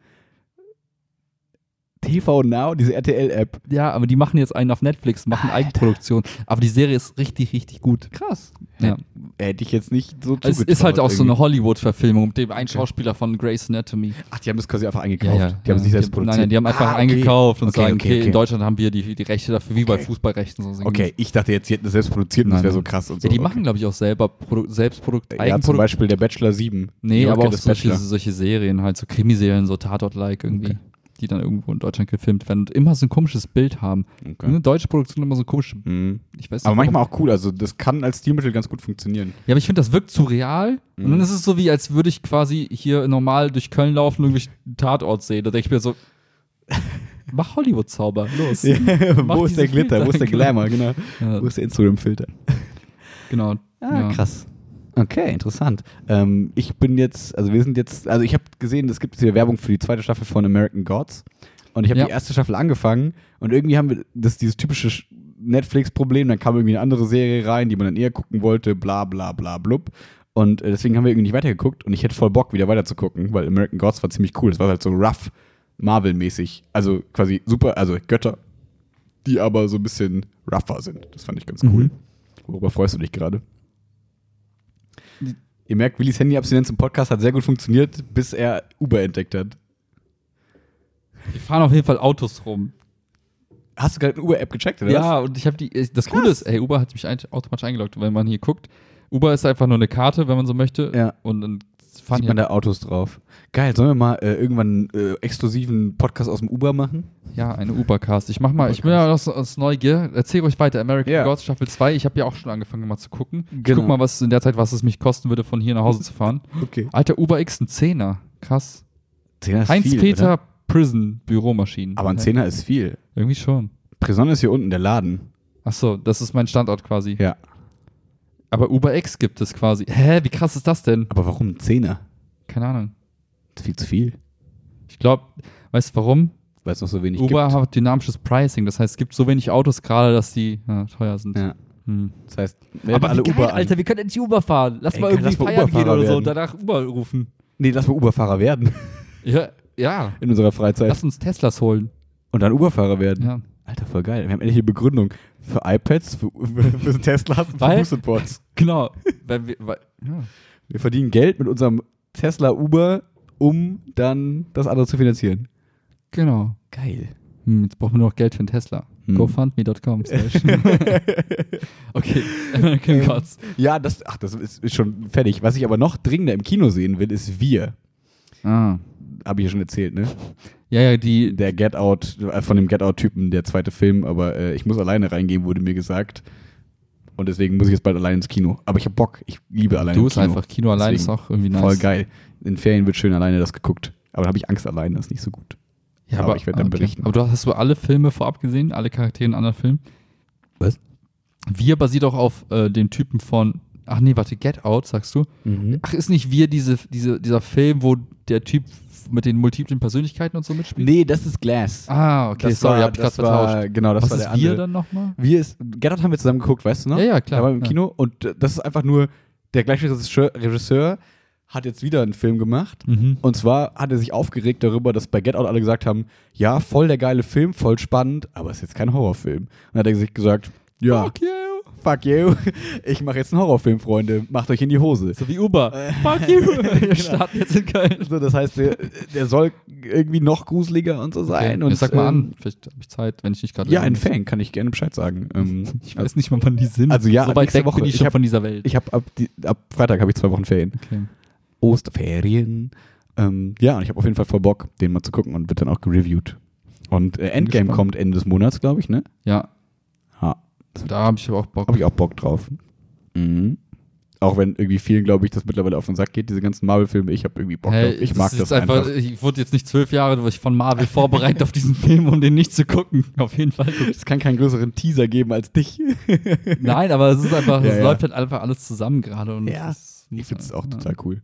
TV Now, diese RTL-App. Ja, aber die machen jetzt einen auf Netflix, machen Eigenproduktion. Aber die Serie ist richtig, richtig gut. Krass. Ja. hätte ich jetzt nicht so Es zugetraut ist halt auch so eine irgendwie. Hollywood-Verfilmung mit dem einen Schauspieler von Grey's Anatomy. Ach, die haben das quasi einfach eingekauft. die haben es nicht ja. selbst Die- produziert. Nein, nein, die haben einfach Ah, okay. eingekauft und okay, sagen, okay, okay, in Deutschland haben wir die, die Rechte dafür, wie bei. Fußballrechten. So Okay, ich dachte jetzt, sie hätten das selbst produziert und das wäre so krass und so. Ja, die machen, glaube ich, auch selber Produ Selbstprodukt, Ja, zum Eigenprodukt. Beispiel der Bachelor 7. Nee, aber auch solche, solche Serien, halt so Krimiserien, so Tatort-like irgendwie. Die dann irgendwo in Deutschland gefilmt werden und immer so ein komisches Bild haben. Okay. Eine deutsche Produktion immer so komische, Mhm. ich weiß nicht. Aber warum. manchmal auch cool, also das kann als Stilmittel ganz gut funktionieren. Ja, aber ich finde, das wirkt zu real. Und Mhm. dann ist es so, wie als würde ich quasi hier normal durch Köln laufen und irgendwie einen Tatort sehen. Da denke ich mir so, mach Hollywood-Zauber, los. Mach wo ist der Glitter, wo ist der Filter, Glamour, genau. Ja, Wo ist der Instagram-Filter? genau. ja. Ah, krass. Okay, interessant. Ähm, ich bin jetzt, also wir sind jetzt, also ich habe gesehen, es gibt hier Werbung für die zweite Staffel von American Gods. Und ich habe Ja. die erste Staffel angefangen und irgendwie haben wir das, dieses typische Sch- Netflix-Problem, dann kam irgendwie eine andere Serie rein, die man dann eher gucken wollte, bla bla bla blub. Und äh, deswegen haben wir irgendwie nicht weitergeguckt und ich hätte voll Bock, wieder weiter zu gucken, weil American Gods war ziemlich cool. Es war halt so rough, Marvel-mäßig. Also quasi super, also Götter, die aber so ein bisschen rougher sind. Das fand ich ganz cool. Mhm. Worüber freust du dich gerade? Ihr merkt, Willis Handyabstinenz im Podcast hat sehr gut funktioniert, bis er Uber entdeckt hat. Die fahren auf jeden Fall Autos rum. Hast du gerade eine Uber-App gecheckt, oder Ja, und ich habe die, das Coole ist, ey, Uber hat mich ein, automatisch eingeloggt. Wenn man hier guckt, Uber ist einfach nur eine Karte, wenn man so möchte. Ja. Und dann fahren Sieht man da Autos drauf. Geil, sollen wir mal äh, irgendwann einen äh, exklusiven Podcast aus dem Uber machen? Ja, eine Ubercast. Ich mach mal, ich bin ja aus, aus Neugier. Erzähl ruhig weiter. American Ja. Gods Staffel 2. Ich habe ja auch schon angefangen mal zu gucken. Ich Genau. guck mal, was in der Zeit, was es mich kosten würde, von hier nach Hause zu fahren. Okay. Alter, Uber X, ein Zehner. Krass. Zehner ist Heinz viel, Peter oder? Prison Büromaschinen. Aber ein Zehner ist viel. Irgendwie schon. Prison ist hier unten, der Laden. Achso, das ist mein Standort quasi. Ja. Aber Uber X gibt es quasi. Hä, wie krass ist das denn? Aber warum ein Zehner? Keine Ahnung. Das ist viel zu viel. Ich glaube, weißt du warum? Weil es noch so wenig Uber gibt. hat dynamisches Pricing. Das heißt, es gibt so wenig Autos gerade, dass die ja, teuer sind. Ja. Hm. Das heißt, melden Aber alle geil, Uber an. Alter, wir können endlich Uber fahren. Lass Ey, mal irgendwie feiern gehen Uberfahrer oder so und werden. danach Uber rufen. Nee, lass mal Uberfahrer werden Ja, ja. in unserer Freizeit. Lass uns Teslas holen. Und dann Uberfahrer werden. Ja. Alter, voll geil. Wir haben endlich eine Begründung. Für iPads, für, für, Teslas und für Boards. Genau. weil wir, weil, ja. Wir verdienen Geld mit unserem Tesla Uber, um dann das andere zu finanzieren. Genau. Geil. Hm, jetzt brauchen wir noch Geld für einen Tesla. Hm. GoFundMe.com. okay. American Ähm, Gods. Ja, das, ach, das ist schon fertig. Was ich aber noch dringender im Kino sehen will, ist Wir. Ah. Habe ich ja schon erzählt, ne? Ja, ja, die. Der Get Out, äh, von dem Get Out-Typen, der zweite Film, aber äh, ich muss alleine reingehen, wurde mir gesagt. Und deswegen muss ich jetzt bald allein ins Kino. Aber ich habe Bock. Ich liebe alleine Du ist Kino. einfach Kino allein ist Deswegen auch irgendwie nice. Voll geil. In Ferien wird schön alleine das geguckt. Aber dann habe ich Angst alleine, das ist nicht so gut. Ja, Aber ich werd dann berichten. Aber du hast du alle Filme vorab gesehen, alle Charaktere in anderen Filmen? Was? Wir basiert auch auf äh, dem Typen von. Ach nee, warte, Get Out, sagst du? Ach, ist nicht Wir diese, diese, dieser Film, wo der Typ mit den multiplen Persönlichkeiten und so mitspielt? Nee, das ist Glass. Ah, okay, das sorry, war, hab ich gerade das war, vertauscht. Genau, das Was war ist der Wir andere. dann nochmal? Wir ist, Get Out haben wir zusammen geguckt, weißt du noch? Ja, ja, klar, Da waren wir im ja. Kino und das ist einfach nur, der gleiche Regisseur, hat jetzt wieder einen Film gemacht. Mhm. Und zwar hat er sich aufgeregt darüber, dass bei Get Out alle gesagt haben, ja, voll der geile Film, voll spannend, aber ist jetzt kein Horrorfilm. Und dann hat er sich gesagt, ja, you. Fuck you, ich mache jetzt einen Horrorfilm, Freunde, macht euch in die Hose. So wie Uber. Äh, Fuck you. Wir genau. starten jetzt in Köln. So, das heißt, der, der soll irgendwie noch gruseliger und so sein. Okay, Und, jetzt sag mal ähm, an, vielleicht habe ich Zeit, wenn ich nicht gerade. Ja, ein Fan, kann ich gerne Bescheid sagen. Ähm, Ich weiß nicht mal, wann die sind. Also ja, so weit weg Woche. bin ich Ich schon hab- von dieser Welt. ich habe ab, die- ab Freitag habe ich zwei Wochen Ferien. okay. Osterferien. Ähm, ja, und ich habe auf jeden Fall voll Bock, den mal zu gucken und wird dann auch gereviewt. Und äh, Endgame kommt Ende des Monats, glaube ich, ne? Ja, Ja, da habe ich aber auch Bock. habe ich auch Bock drauf. Mhm. Auch wenn irgendwie vielen, glaube ich, das mittlerweile auf den Sack geht, diese ganzen Marvel-Filme. Ich habe irgendwie Bock Hey, drauf. Ich das mag ist das jetzt einfach. Ich wurde jetzt nicht zwölf Jahre von Marvel vorbereitet auf diesen Film, um den nicht zu gucken. Auf jeden Fall. Es kann keinen größeren Teaser geben als dich. Nein, aber es ist einfach, Ja, es ja. läuft halt einfach alles zusammen gerade. und Ja, ist- Ich finde es auch ja. total cool.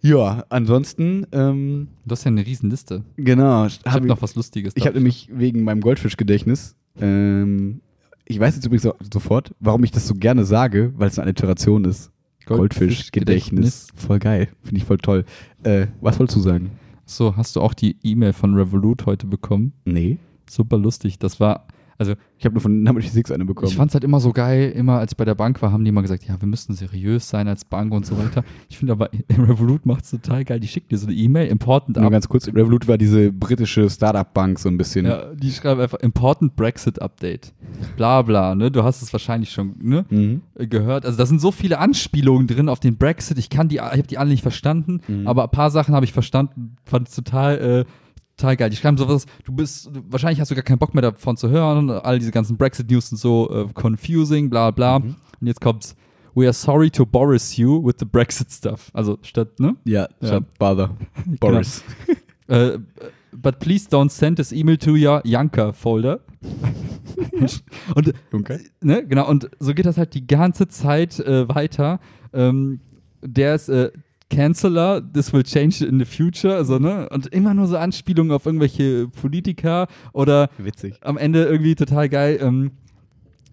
Ja, ansonsten, ähm, Du hast ja eine riesen Liste. genau. Ich habe noch was Lustiges. Ich habe nämlich wegen meinem Goldfischgedächtnis, ähm, ich weiß jetzt übrigens so- sofort, warum ich das so gerne sage, weil es eine Alliteration ist. Goldfischgedächtnis. Voll geil. Finde ich voll toll. Äh, was wolltest du sagen? So, hast du auch die E-Mail von Revolut heute bekommen? Nee. Super lustig. Das war, Also Ich habe nur von Number 6 eine bekommen. ich fand es halt immer so geil, immer als ich bei der Bank war, haben die immer gesagt, ja, wir müssten seriös sein als Bank und so weiter. Ich finde aber, Revolut macht es total geil. Die schickt dir so eine E-Mail, important nur up. ganz kurz, Revolut war diese britische Startup-Bank so ein bisschen. Ja, die schreiben einfach important Brexit Update. Bla bla, ne? Du hast es wahrscheinlich schon, ne? Mhm. gehört. Also da sind so viele Anspielungen drin auf den Brexit. Ich kann die, ich habe die alle nicht verstanden, Mhm. aber ein paar Sachen habe ich verstanden. Fand es total, äh, total geil. Die schreiben sowas. Du bist, wahrscheinlich hast du gar keinen Bock mehr davon zu hören. All diese ganzen Brexit-News sind so äh, confusing, bla bla. Mhm. Und jetzt kommt's. We are sorry to Boris you with the Brexit stuff. Also statt, ne? Ja, Ja. statt Bother. Boris. Äh, but please don't send this email to your Yanka folder. und Okay. ne, genau, und so geht das halt die ganze Zeit äh, weiter. Ähm, der ist äh, Canceller, this will change in the future, also, ne? Und immer nur so Anspielungen auf irgendwelche Politiker oder Witzig. am Ende irgendwie total geil. Ähm,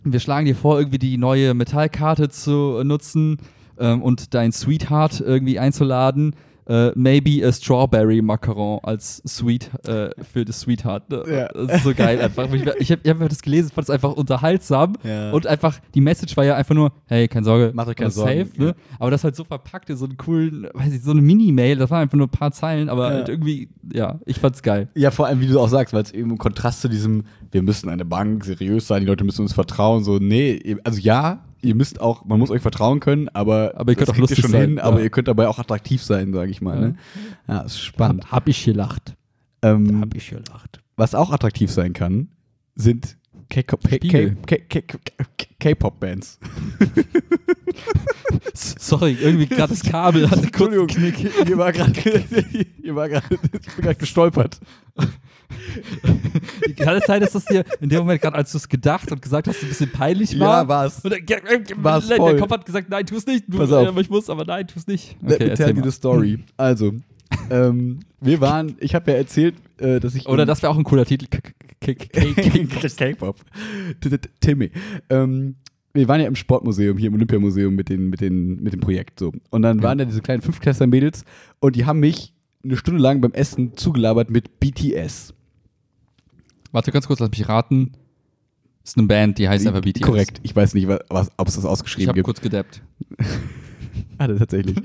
wir schlagen dir vor, irgendwie die neue Metallkarte zu nutzen ähm, und dein Sweetheart irgendwie einzuladen. Äh, maybe a Strawberry Macaron als Sweet äh, für das Sweetheart. Ne? Ja. Das ist so geil einfach. Ich, habe hab das gelesen, fand es einfach unterhaltsam Ja. und einfach, die Message war ja einfach nur, hey, keine Sorge, Macht euch keine Sorgen, safe, ne? Aber das halt so verpackt in so einen coolen, weiß ich, so eine Mini-Mail, das waren einfach nur ein paar Zeilen, aber Ja. halt irgendwie, ja, ich fand's geil. Ja, vor allem, wie du auch sagst, weil es eben im Kontrast zu diesem, wir müssen eine Bank seriös sein, die Leute müssen uns vertrauen, so, nee, ihr- also ja, ihr müsst auch, man muss euch vertrauen können, aber, Aber ihr könnt auch lustig schon sein, hin, aber ja. ihr könnt dabei auch attraktiv sein, sage ich mal. Ja. Ne? Ja, ist spannend. Hab ich gelacht. Ähm, ich gelacht. was auch attraktiv sein kann, sind K-Pop-Bands. Sorry, irgendwie gerade das Kabel hatte kurz einen Knick. hier war gerade, ich bin gerade gestolpert. Die ganze Zeit ist das dir in dem Moment gerade, als du es gedacht und gesagt hast, ein bisschen peinlich war. Ja, war's. Und der, War's der voll. Kopf hat gesagt, nein, tu es nicht. Du, Pass auf. äh, ich muss, aber nein, tu es nicht. Let me erzähl tell you the story. Also, ähm, wir waren, ich habe ja erzählt, äh, dass ich. Oder das wäre auch ein cooler Titel. K-Pop. Timmy. Ähm, wir waren ja im Sportmuseum, hier im Olympiamuseum mit, den, mit, den, mit dem Projekt so. Und dann waren da diese kleinen Fünftklässler-Mädels und die haben mich eine Stunde lang beim Essen zugelabert mit BTS. Warte ganz kurz, lass mich raten. Ist eine Band, die heißt einfach BTS. Korrekt. Ich weiß nicht, ob es das Ich ausgeschrieben habe gibt. kurz gedappt. Ah, das tatsächlich.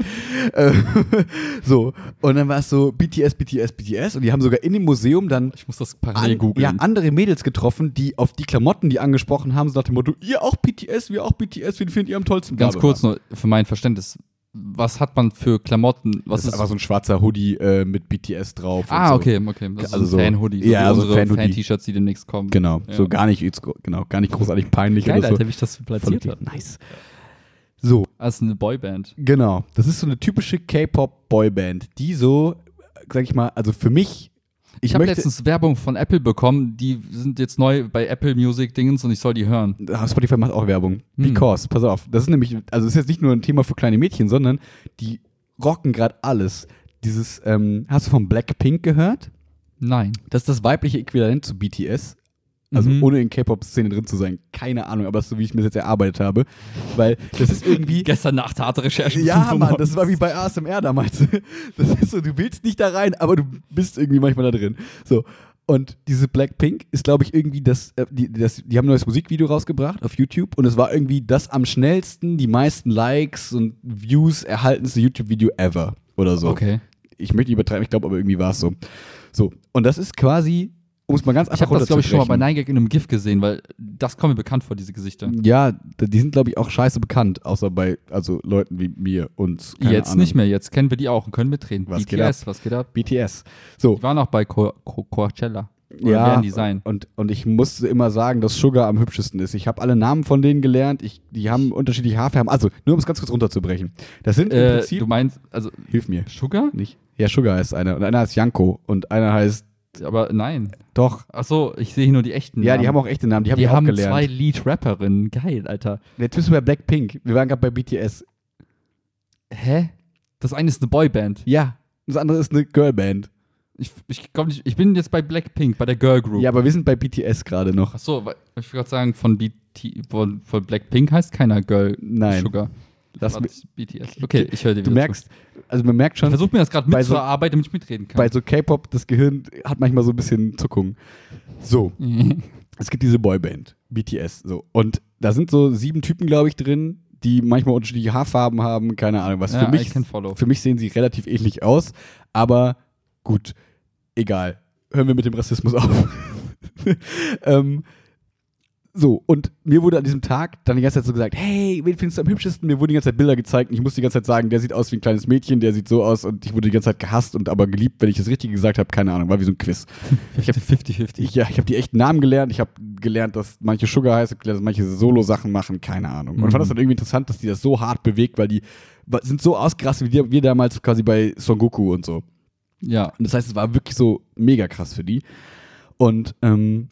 Äh, so, und dann war es so BTS, BTS, BTS und die haben sogar in dem Museum dann Ich muss das parallel an, googeln. ja, andere Mädels getroffen, die auf die Klamotten, die angesprochen haben, so nach dem Motto, ihr auch BTS, wir auch BTS, wen findet ihr am tollsten? Ganz kurz nur für mein Verständnis. Was hat man für Klamotten? Was Das ist einfach so ein schwarzer Hoodie äh, mit BTS drauf. Ah, so. okay, okay. Das Also ist ein Fan-Hoodie. So ja, so Fan-Hoodie. Fan-T-Shirts, die demnächst kommen. Genau, Ja. so gar nicht, genau, gar nicht großartig peinlich Geil, oder so. Alter, wie ich das platziert habe. Nice. So, Das ist eine Boyband. Genau, das ist so eine typische K-Pop-Boyband, die so, sag ich mal, also für mich, Ich, ich, habe letztens Werbung von Apple bekommen. Die sind jetzt neu bei Apple Music Dingens und ich soll die hören. Ah, Spotify macht auch Werbung. Hm. Because, pass auf, das ist nämlich, also es ist jetzt nicht nur ein Thema für kleine Mädchen, sondern die rocken gerade alles. Dieses, ähm, hast du von Blackpink gehört? Nein. Das ist das weibliche Äquivalent zu BTS. Also Mhm. ohne in K-Pop-Szene drin zu sein. Keine Ahnung, aber so, wie ich mir das jetzt erarbeitet habe. Weil das ist irgendwie. Gestern Nacht harte Recherche. Ja, Mann, das war wie bei ASMR damals. Das ist so, du willst nicht da rein, aber du bist irgendwie manchmal da drin. So. Und diese Blackpink ist, glaube ich, irgendwie das, äh, die, das, die haben ein neues Musikvideo rausgebracht auf YouTube und es war irgendwie das am schnellsten, die meisten Likes und Views erhaltenste YouTube-Video ever oder so. Okay. Ich möchte nicht übertreiben, ich glaube aber irgendwie war es so. So. Und das ist quasi, um es mal ganz Ich habe einfach das, glaube ich, schon mal bei runterzubrechen. Nigel in einem GIF gesehen, weil das kommt mir bekannt vor, diese Gesichter. Ja, die sind, glaube ich, auch scheiße bekannt, außer bei also Leuten wie mir und jetzt Ahnung. nicht mehr, jetzt kennen wir die auch und können mitreden. Was geht BTS, was geht ab? BTS. So, Die waren auch bei Co Co Coachella. Oder ja, sein? Und, und ich musste immer sagen, dass Sugar am hübschesten ist. Ich habe alle Namen von denen gelernt. Ich, die haben unterschiedliche Haarfarben. Also, nur um es ganz kurz runterzubrechen. Das sind im Äh, Prinzip. du meinst, also hilf mir. Sugar? Nicht. Ja, Sugar heißt einer. Und einer heißt Janko. Und einer heißt. Aber nein. Doch. Ach so, ich sehe hier nur die echten. Ja, Namen. die haben auch echte Namen. Die habe die auch haben gelernt. zwei Lead-Rapperinnen. Geil, Alter. Jetzt bist du bei Blackpink. Wir waren gerade bei BTS. Hä? Das eine ist eine Boyband. Ja. Das andere ist eine Girlband. Ich, ich, glaub nicht, ich bin jetzt bei Blackpink, bei der Girl Group. Ja, aber wir sind bei BTS gerade noch. Ach so, weil- ich wollte gerade sagen, von, BT, von, von Blackpink heißt keiner Girl Nein. Sugar. War mi- das BTS. Okay, ich höre dir du merkst, also man merkt zu. Schon, versuche mir das gerade bei so- mitzuarbeiten, damit ich mitreden kann. bei so K-Pop, das Gehirn hat manchmal so ein bisschen Zuckung. So, es gibt diese Boyband, BTS, so. Und da sind so sieben Typen, glaube ich, drin, die manchmal unterschiedliche Haarfarben haben, keine Ahnung was. Ja, für, mich, für mich sehen sie relativ ähnlich aus, aber gut, egal. Hören wir mit dem Rassismus auf. ähm, so, und mir wurde an diesem Tag dann die ganze Zeit so gesagt, hey, wen findest du am hübschesten? Mir wurden die ganze Zeit Bilder gezeigt und ich musste die ganze Zeit sagen, der sieht aus wie ein kleines Mädchen, der sieht so aus und ich wurde die ganze Zeit gehasst und aber geliebt, wenn ich das Richtige gesagt habe, keine Ahnung, war wie so ein Quiz. Ich habe 50-50. ich, ja, ich habe die echten Namen gelernt, ich habe gelernt, dass manche Sugar heißt, gelernt, dass manche Solo-Sachen machen, keine Ahnung. Und fand das dann irgendwie interessant, dass die das so hart bewegt, weil die sind so ausgerastet wie wir, wir damals quasi bei Son Goku und so. Ja, Und das heißt, es war wirklich so mega krass für die. Und ähm,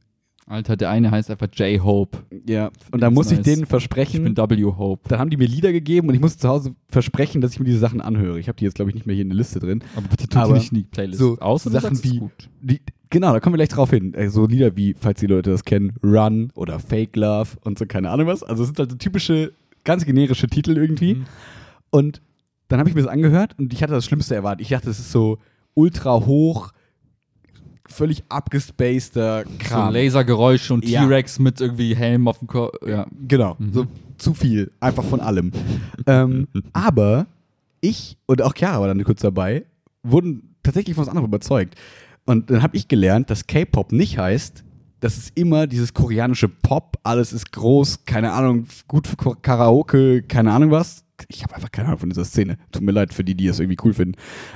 Alter, der eine heißt einfach J-Hope. ja, und da muss ich nice. denen Ich versprechen, bin W-Hope. dann haben die mir Lieder gegeben und ich musste zu Hause versprechen, dass ich mir diese Sachen anhöre. Ich habe die jetzt, glaube ich, nicht mehr hier in der Liste drin. Aber bitte tut Aber die nicht in die Playlist. so Aus oder Sachen wie- gut? Die, genau, da kommen wir gleich drauf hin. Äh, So Lieder wie, falls die Leute das kennen, Run oder Fake Love und so, keine Ahnung was. Also es sind halt so typische, ganz generische Titel irgendwie. Mhm. Und dann habe ich mir das angehört und ich hatte das Schlimmste erwartet. Ich dachte, es ist so ultra hoch, völlig abgespaceter So Kram. Lasergeräusche und Ja. T-Rex mit irgendwie Helm auf dem Kopf. Ja. Genau, Mhm. so zu viel, einfach von allem. ähm, aber ich und auch Chiara war dann kurz dabei, wurden tatsächlich von was anderem überzeugt. Und dann habe ich gelernt, dass K-Pop nicht heißt, dass es immer dieses koreanische Pop, alles ist groß, keine Ahnung, gut für Karaoke, keine Ahnung was. Ich habe einfach keine Ahnung von dieser Szene. Tut mir leid für die, die es irgendwie cool finden.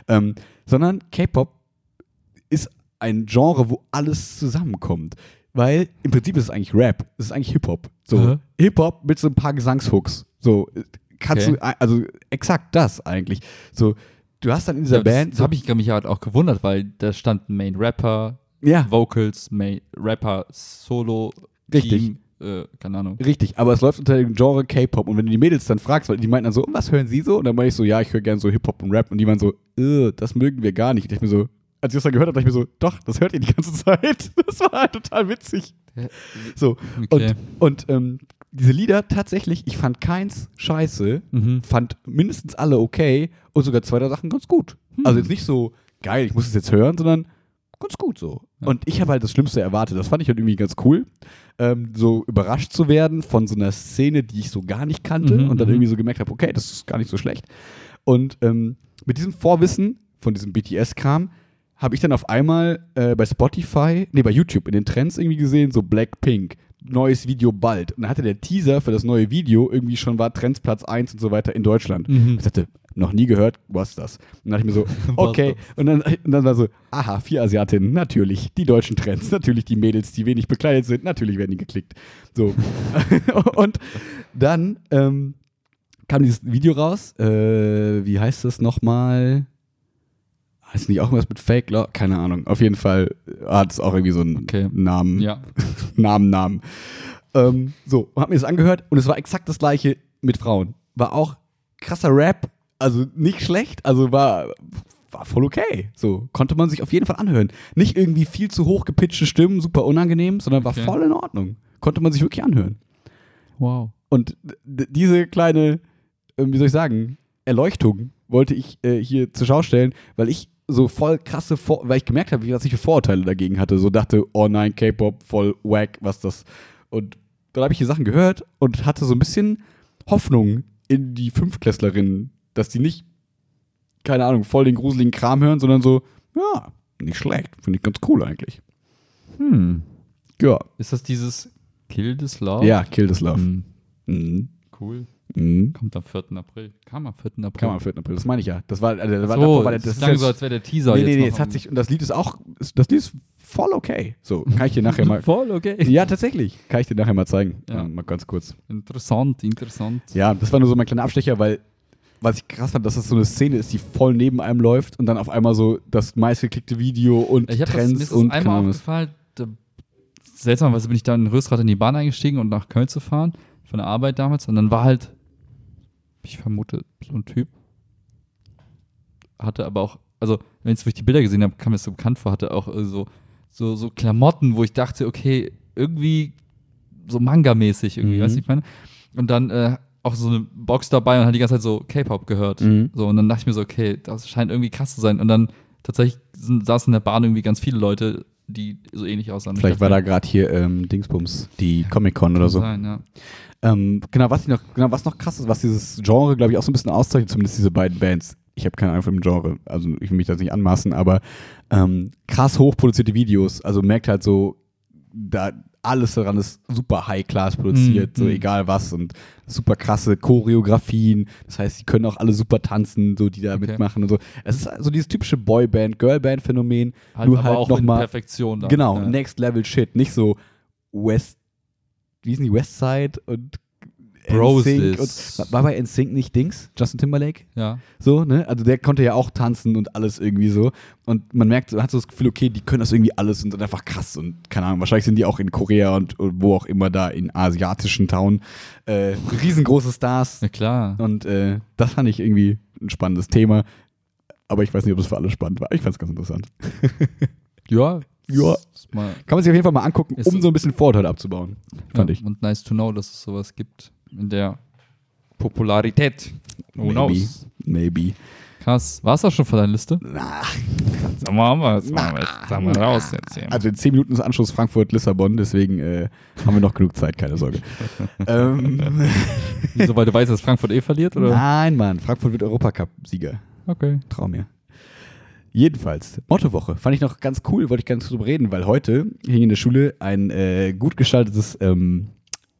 Ähm, sondern K-Pop ein Genre, wo alles zusammenkommt. Weil im Prinzip ist es eigentlich Rap, es ist eigentlich Hip-Hop. So, Mhm. Hip-Hop mit so ein paar Gesangshooks. So, kannst Okay. du, also exakt das eigentlich. So, du hast dann in dieser ja, Band. Das habe ich mich halt auch gewundert, weil da stand Main Rapper, ja, Vocals, Main Rapper, Solo, Richtig. Team, äh, keine Ahnung. richtig, aber es läuft unter dem Genre K-Pop. Und wenn du die Mädels dann fragst, weil die meinten dann so, was hören sie so? Und dann meinte ich so, ja, ich höre gerne so Hip-Hop und Rap. Und die waren so, äh, das mögen wir gar nicht. Und ich mir so, als ich das dann gehört habe, dachte ich mir so, doch, das hört ihr die ganze Zeit. Das war halt total witzig. So, Okay. Und, und ähm, diese Lieder tatsächlich, ich fand keins scheiße, Mhm. fand mindestens alle okay und sogar zwei der Sachen ganz gut. Hm. Also jetzt nicht so geil, ich muss es jetzt hören, sondern ganz gut so. Ja. Und ich habe halt das Schlimmste erwartet. Das fand ich halt irgendwie ganz cool, ähm, so überrascht zu werden von so einer Szene, die ich so gar nicht kannte Mhm, und dann mhm. irgendwie so gemerkt habe, okay, das ist gar nicht so schlecht. Und ähm, mit diesem Vorwissen von diesem BTS-Kram habe ich dann auf einmal äh, bei Spotify, nee, bei YouTube in den Trends irgendwie gesehen, so Blackpink, neues Video bald. Und dann hatte der Teaser für das neue Video irgendwie schon war Trends Platz 1 und so weiter in Deutschland. Mhm. Ich dachte, noch nie gehört, was ist das? Und dann dachte ich mir so, okay. Und dann, und dann war so, aha, vier Asiatinnen, natürlich. Die deutschen Trends, natürlich die Mädels, die wenig bekleidet sind, natürlich werden die geklickt. So. und dann ähm, kam dieses Video raus. Äh, wie heißt das nochmal? Heißt nicht auch irgendwas mit Fake Law? Keine Ahnung. Auf jeden Fall hat es auch irgendwie so einen Okay. Namen. Ja. Namen, Namen. Ähm, so, und hab mir das angehört und es war exakt das gleiche mit Frauen. War auch krasser Rap, also nicht schlecht, also war, war voll okay. So, konnte man sich auf jeden Fall anhören. Nicht irgendwie viel zu hoch gepitchte Stimmen, super unangenehm, sondern war Okay. voll in Ordnung. Konnte man sich wirklich anhören. Wow. Und diese kleine, ähm, wie soll ich sagen, Erleuchtung wollte ich äh, hier zur Schau stellen, weil ich so voll krasse, Vor weil ich gemerkt habe, wie was ich für Vorurteile dagegen hatte. So dachte, oh nein, K-Pop, voll wack, was das. Und dann habe ich die Sachen gehört und hatte so ein bisschen Hoffnung in die Fünftklässlerinnen, dass die nicht, keine Ahnung, voll den gruseligen Kram hören, sondern so, ja, nicht schlecht, finde ich ganz cool eigentlich. Hm. Ja. Ist das dieses Kill this Love? Ja, Kill this Love. Hm. Mhm. Cool. Mhm. Kommt am 4. April. Kam am 4. April. Man am 4. April, das meine ich ja. Das war, also, das war so, davor war der, das das ist jetzt, so, als wäre der Teaser Nee, jetzt nee, nee, es hat sich, und das Lied ist auch, das Lied ist voll okay. So, kann ich dir nachher mal. Voll okay. ja, tatsächlich. Kann ich dir nachher mal zeigen. Ja. Ähm, mal ganz kurz. Interessant, interessant. Ja, das war nur so mein kleiner Abstecher, weil, was ich krass fand, dass das so eine Szene ist, die voll neben einem läuft und dann auf einmal so das meistgeklickte Video und Ich habe das, mir Trends ist das und keine einmal aufgefallen, seltsamerweise bin ich da in Rösrath in die Bahn eingestiegen und nach Köln zu fahren, von der Arbeit damals, und dann war halt, ich vermute, so ein Typ, hatte aber auch, also wenn ich, die Bilder gesehen habe, kam mir das so bekannt vor, hatte auch äh, so, so, so Klamotten, wo ich dachte, okay, irgendwie so Manga-mäßig irgendwie, Mhm. weißt du, ich meine? Und dann äh, auch so eine Box dabei und hat die ganze Zeit so K-Pop gehört. Mhm. So, und dann dachte ich mir so, okay, das scheint irgendwie krass zu sein. Und dann tatsächlich saßen in der Bahn irgendwie ganz viele Leute, die so ähnlich aussahen. Vielleicht war da gerade hier ähm, Dingsbums, die Comic-Con oder so. Sein, ja. Ähm, genau, was noch, genau, was noch krass ist, was dieses Genre, glaube ich, auch so ein bisschen auszeichnet, zumindest diese beiden Bands. Ich habe keine Ahnung von dem Genre, also ich will mich das nicht anmaßen, aber ähm, krass hochproduzierte Videos. Also merkt halt so, da alles daran ist super high-class produziert, Mm, so mm. egal was und super krasse Choreografien. Das heißt, die können auch alle super tanzen, so die da Okay. mitmachen und so. Es ist so dieses typische Boyband, Girlband-Phänomen, Halt, nur aber halt auch noch mal Perfektion. Dann. Genau, ja. Next Level Shit. Nicht so West, wie sind die Westside und NSYNC und war bei NSYNC nicht Dings? Justin Timberlake? Ja. So, ne? Also der konnte ja auch tanzen und alles irgendwie so. Und man merkt, man hat so das Gefühl, okay, die können das irgendwie alles und sind einfach krass und keine Ahnung, wahrscheinlich sind die auch in Korea und, und wo auch immer da in asiatischen Town äh, riesengroße Stars. ja, klar. Und äh, das fand ich irgendwie ein spannendes Thema. Aber ich weiß nicht, ob das für alle spannend war. Ich fand es ganz interessant. Ja. Ja. Kann man sich auf jeden Fall mal angucken, um so- so ein bisschen Vorurteile abzubauen. Fand ja, ich. Und nice to know, dass es sowas gibt in der Popularität. Who Maybe. knows? Maybe. Krass. War es auch schon von deiner Liste? Na, Sag mal, haben wir, sag mal, sag mal raus jetzt hier. also in 10 Minuten ist Anschluss Frankfurt-Lissabon, deswegen äh, haben wir noch genug Zeit, keine Sorge. ähm, Wieso, weil du weißt, dass Frankfurt eh verliert? Oder? nein, Mann, Frankfurt wird Europacup-Sieger. Okay. Trau mir. Jedenfalls, Mottowoche. Fand ich noch ganz cool, wollte ich ganz drüber reden, weil heute hing in der Schule ein äh, gut gestaltetes ähm,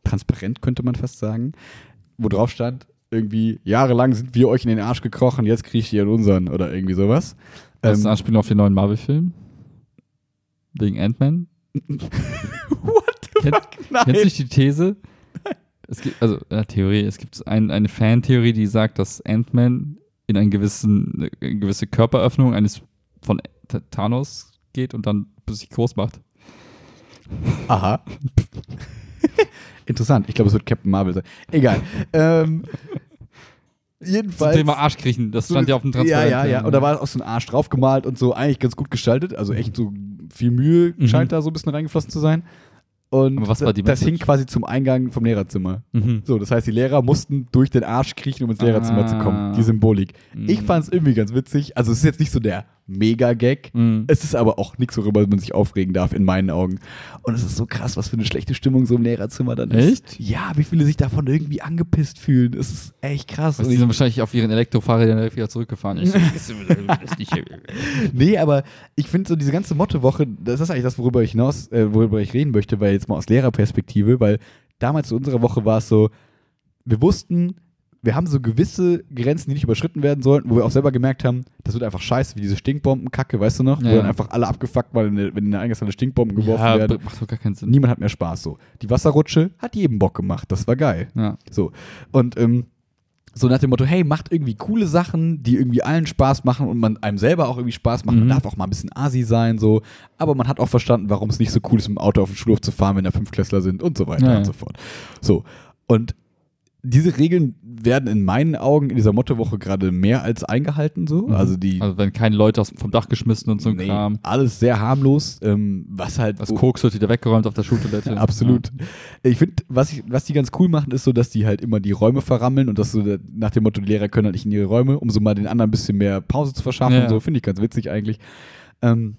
Transparent, könnte man fast sagen, wo drauf stand, irgendwie, jahrelang sind wir euch in den Arsch gekrochen, jetzt kriecht ihr in unseren oder irgendwie sowas. Das ist Ähm, eine Anspielung auf den neuen Marvel-Film. Wegen Ant-Man. What the Kennt- fuck? Nein. Kennst du nicht die These? Es gibt, also der Theorie, es gibt ein, eine Fantheorie, die sagt, dass Ant-Man in einen gewissen, eine gewisse Körperöffnung eines von Th- Thanos geht und dann sich groß macht. Aha. Interessant. Ich glaube, es wird Captain Marvel sein. Egal. ähm, Zum jedenfalls. Thema Arschkriechen, das stand ja auf dem Transparent. Ja, ja, ja. Und da war auch so ein Arsch draufgemalt und so eigentlich ganz gut gestaltet. Also echt so viel Mühe Mhm. scheint da so ein bisschen reingeflossen zu sein. Und Aber was war die das hing quasi zum Eingang vom Lehrerzimmer. Mhm. So, das heißt, die Lehrer mussten durch den Arsch kriechen, um ins Lehrerzimmer zu kommen. Ah. Die Symbolik. Ich Mhm. fand es irgendwie ganz witzig. Also, es ist jetzt nicht so der Mega-Gag. Mhm. Es ist aber auch nichts, worüber man sich aufregen darf, in meinen Augen. Und es ist so krass, was für eine schlechte Stimmung so im Lehrerzimmer dann ist. Echt? Ja, wie viele sich davon irgendwie angepisst fühlen. Es ist echt krass. Was, Und die ich- sind wahrscheinlich auf ihren Elektrofahrrädern direkt wieder zurückgefahren. Ich, nee, aber ich finde so diese ganze Mottowoche, das ist eigentlich das, worüber ich hinaus, äh, worüber ich reden möchte, weil jetzt mal aus Lehrerperspektive, weil damals zu unserer Woche war es so, wir wussten, wir haben so gewisse Grenzen, die nicht überschritten werden sollten, wo wir auch selber gemerkt haben, das wird einfach scheiße, wie diese Stinkbombenkacke, weißt du noch? Ja, wo dann einfach alle abgefuckt waren, wenn in der Eingangshalle Stinkbomben geworfen ja, werden. macht doch gar keinen Sinn. Niemand hat mehr Spaß so. Die Wasserrutsche hat jedem Bock gemacht, das war geil. Ja. So. Und ähm, so nach dem Motto, hey, macht irgendwie coole Sachen, die irgendwie allen Spaß machen und man einem selber auch irgendwie Spaß machen. Mhm. Man darf auch mal ein bisschen Asi sein, so. Aber man hat auch verstanden, warum es nicht so cool ist, mit dem Auto auf den Schulhof zu fahren, wenn da Fünfklässler sind und so weiter ja. und so fort. So. Und diese Regeln werden in meinen Augen in dieser Mottowoche gerade mehr als eingehalten, so. Mhm. Also die. Also wenn keine Leute aus, vom Dach geschmissen und so ein nee, Kram. alles sehr harmlos, ähm, was halt. Das wo- Koks wird wieder weggeräumt auf der Schultoilette. Absolut. Ich finde, was, ich- was die ganz cool machen, ist so, dass die halt immer die Räume verrammeln und dass so nach dem Motto, die Lehrer können halt nicht in ihre Räume, um so mal den anderen ein bisschen mehr Pause zu verschaffen. Ja. und So finde ich ganz witzig eigentlich. Ähm,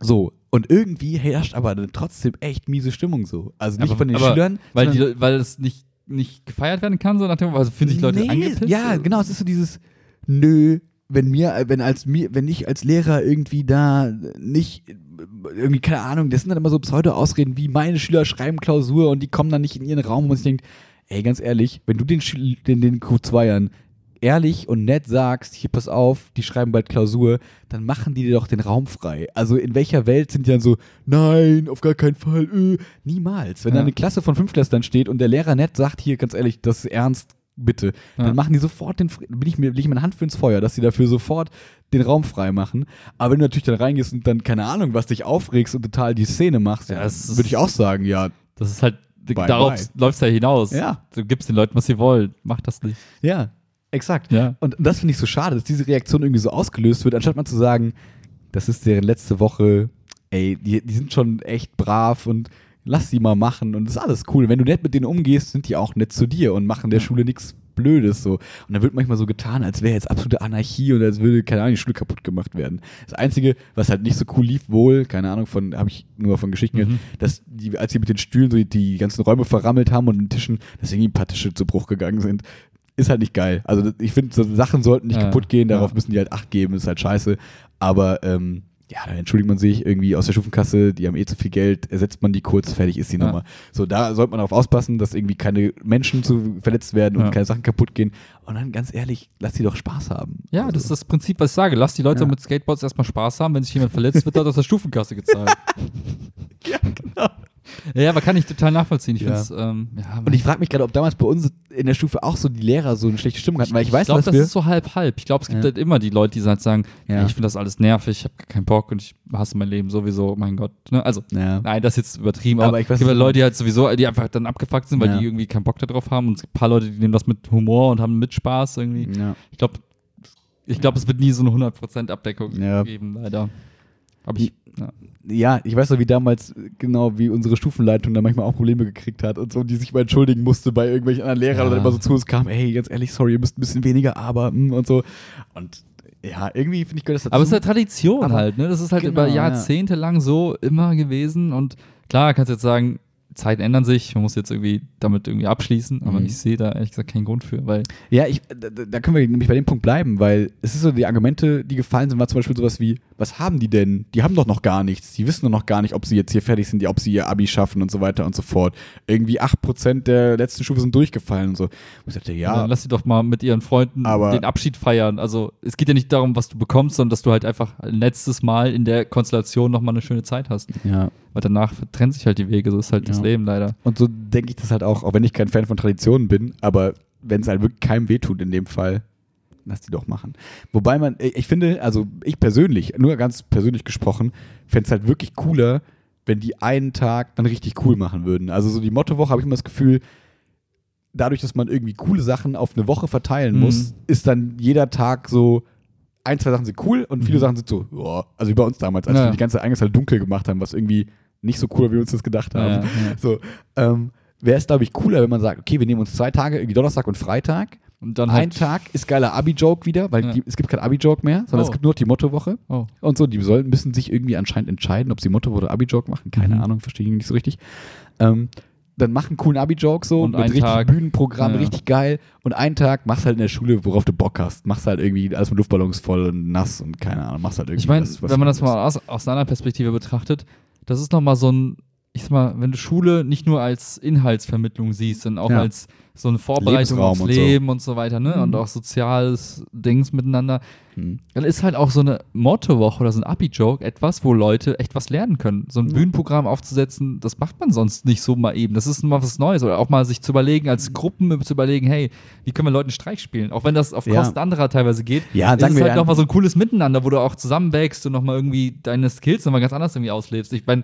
so. Und irgendwie herrscht aber trotzdem echt miese Stimmung so. Also nicht Aber- von den aber Schülern. Weil, die, weil es nicht, nicht gefeiert werden kann, so nach dem, also fühlen sich Leute Nee, angepisst. Ja, genau, es ist so dieses Nö, wenn mir, wenn als mir, wenn ich als Lehrer irgendwie da nicht irgendwie, keine Ahnung, das sind dann immer so Pseudo-Ausreden wie meine Schüler schreiben Klausur und die kommen dann nicht in ihren Raum und man sich denkt, ey, ganz ehrlich, wenn du den, den, den Q2ern ehrlich und nett sagst, hier pass auf, die schreiben bald Klausur, dann machen die dir doch den Raum frei. Also in welcher Welt sind die dann so, nein, auf gar keinen Fall, äh, niemals. Wenn da Ja. eine Klasse von Fünftklässlern steht und der Lehrer nett sagt, hier, ganz ehrlich, das ist ernst, bitte, Ja. dann machen die sofort den, bin ich mir, leg ich meine Hand für ins Feuer, dass sie dafür sofort den Raum frei machen. Aber wenn du natürlich dann reingehst und dann, keine Ahnung, was dich aufregst und total die Szene machst, Ja, würde ich auch sagen, ja, Das ist halt, Bye, darauf läuft es ja hinaus. Ja. Du gibst den Leuten, was sie wollen. Mach das nicht. ja, exakt. Ja. Und das finde ich so schade, dass diese Reaktion irgendwie so ausgelöst wird, anstatt mal zu sagen, das ist deren letzte Woche, ey, die, die sind schon echt brav und lass sie mal machen und das ist alles cool. Wenn du nett mit denen umgehst, sind die auch nett zu dir und machen der Ja. Schule nichts Blödes so. Und dann wird manchmal so getan, als wäre jetzt absolute Anarchie und als würde, keine Ahnung, die Schule kaputt gemacht werden. Das Einzige, was halt nicht so cool lief, wohl, keine Ahnung, von, habe ich nur von Geschichten Mhm. gehört, dass die, als sie mit den Stühlen so die, die ganzen Räume verrammelt haben und den Tischen, dass irgendwie ein paar Tische zu Bruch gegangen sind. Ist halt nicht geil. Also ich finde, so Sachen sollten nicht Ja, kaputt gehen, darauf ja. müssen die halt Acht geben, ist halt scheiße. Aber ähm, ja, dann entschuldigt man sich irgendwie aus der Stufenkasse, die haben eh zu viel Geld, ersetzt man die kurz, fertig ist die Ja. Nummer. So, da sollte man darauf aufpassen, dass irgendwie keine Menschen zu verletzt werden und Ja. keine Sachen kaputt gehen. Und dann ganz ehrlich, lass die doch Spaß haben. Ja, also, das ist das Prinzip, was ich sage. Lass die Leute mit Skateboards erstmal Spaß haben. Wenn sich jemand verletzt, wird dort aus der Stufenkasse gezahlt. ja, genau. Ja, aber kann ich total nachvollziehen. Ich Ja. ähm, ja, Und ich frage mich gerade, ob damals bei uns in der Stufe auch so die Lehrer so eine schlechte Stimmung hatten, weil ich weiß, glaube, dass das wir ist so halb-halb. Ich glaube, es gibt Ja. halt immer die Leute, die halt sagen, ja. ich finde das alles nervig, ich habe keinen Bock und ich hasse mein Leben sowieso, mein Gott. Ne? Also, nein, das ist jetzt übertrieben, Aber aber, ich ich weiß, es gibt halt Leute, die halt sowieso, die einfach dann abgefuckt sind, weil die irgendwie keinen Bock darauf haben und es gibt ein paar Leute, die nehmen das mit Humor und haben mit Spaß irgendwie. Ich glaube, ich glaube, es wird nie so eine 100% Abdeckung geben, leider. Aber ich, ja. Ja, ich weiß noch, wie damals, genau, wie unsere Stufenleitung da manchmal auch Probleme gekriegt hat und so, die sich mal entschuldigen musste bei irgendwelchen anderen Lehrern Ja. oder immer so zu uns kam, ey, ganz ehrlich, sorry, ihr müsst ein bisschen weniger, mm, und so. Und ja, irgendwie finde ich gehört das dazu. Aber es ist halt Tradition Aber- halt, ne? Das ist halt Genau, über ja. Jahrzehnte lang so immer gewesen. Und klar, kannst jetzt sagen, Zeiten ändern sich, man muss jetzt irgendwie damit irgendwie abschließen, aber Mhm. ich sehe da ehrlich gesagt keinen Grund für, weil Ja, ich, da, da können wir nämlich bei dem Punkt bleiben, weil es ist so, die Argumente, die gefallen sind, war zum Beispiel sowas wie, was haben die denn? Die haben doch noch gar nichts. Die wissen doch noch gar nicht, ob sie jetzt hier fertig sind, ob sie ihr Abi schaffen und so weiter und so fort. Irgendwie 8% der letzten Stufe sind durchgefallen und so. Und ich dachte, ja, dann lass sie doch mal mit ihren Freunden den Abschied feiern. Also es geht ja nicht darum, was du bekommst, sondern dass du halt einfach ein letztes Mal in der Konstellation nochmal eine schöne Zeit hast. ja. Weil danach trennt sich halt die Wege, so ist halt das Ja. Leben leider. Und so denke ich das halt auch, auch wenn ich kein Fan von Traditionen bin, aber wenn es halt wirklich keinem wehtut in dem Fall, lass die doch machen. Wobei man, ich finde, also ich persönlich, nur ganz persönlich gesprochen, fände es halt wirklich cooler, wenn die einen Tag dann richtig cool machen würden. Also so die Mottowoche habe ich immer das Gefühl, dadurch, dass man irgendwie coole Sachen auf eine Woche verteilen Mhm. muss, ist dann jeder Tag so, ein, zwei Sachen sind cool und viele Mhm. Sachen sind so, ja, also wie bei uns damals, als Ja. wir die ganze Eingangshalle dunkel gemacht haben, was irgendwie nicht so cool wie wir uns das gedacht haben. Ja, ja. So, ähm, wäre es, glaube ich, cooler, wenn man sagt, okay, wir nehmen uns zwei Tage, irgendwie Donnerstag und Freitag. Und dann Ein. Tag ist geiler Abi-Joke wieder, weil Ja. die, es gibt kein Abi-Joke mehr, sondern Oh. es gibt nur die Mottowoche. Oh. Und so, die sollen, müssen sich irgendwie anscheinend entscheiden, ob sie Motto oder Abi-Joke machen. Keine Mhm. Ahnung, verstehe ich nicht so richtig. Ähm, dann mach einen coolen Abi-Joke so Und mit richtig Tag- Bühnenprogramm, Ja. richtig geil. Und einen Tag machst halt in der Schule, worauf du Bock hast. Machst halt irgendwie alles mit Luftballons voll und nass und keine Ahnung, machst halt irgendwie Ich meine, wenn man das mal aus, aus einer anderen Perspektive betrachtet, das ist nochmal so ein, ich sag mal, wenn du Schule nicht nur als Inhaltsvermittlung siehst, sondern auch Ja. als so eine Vorbereitung Lebensraum aufs und so. Leben und so weiter, ne? Mhm. Und auch soziales Dings miteinander, Hm. dann ist halt auch so eine Mottowoche oder so ein Abi-Joke etwas, wo Leute echt was lernen können. So ein Ja. Bühnenprogramm aufzusetzen, das macht man sonst nicht so mal eben. Das ist mal was Neues. Oder auch mal sich zu überlegen, als Gruppen zu überlegen, hey, wie können wir Leuten Streich spielen? Auch wenn das auf Ja. Kosten anderer teilweise geht. Ja, ist es halt nochmal so ein cooles Miteinander, wo du auch zusammenwächst und nochmal irgendwie deine Skills nochmal ganz anders irgendwie auslebst. Ich meine,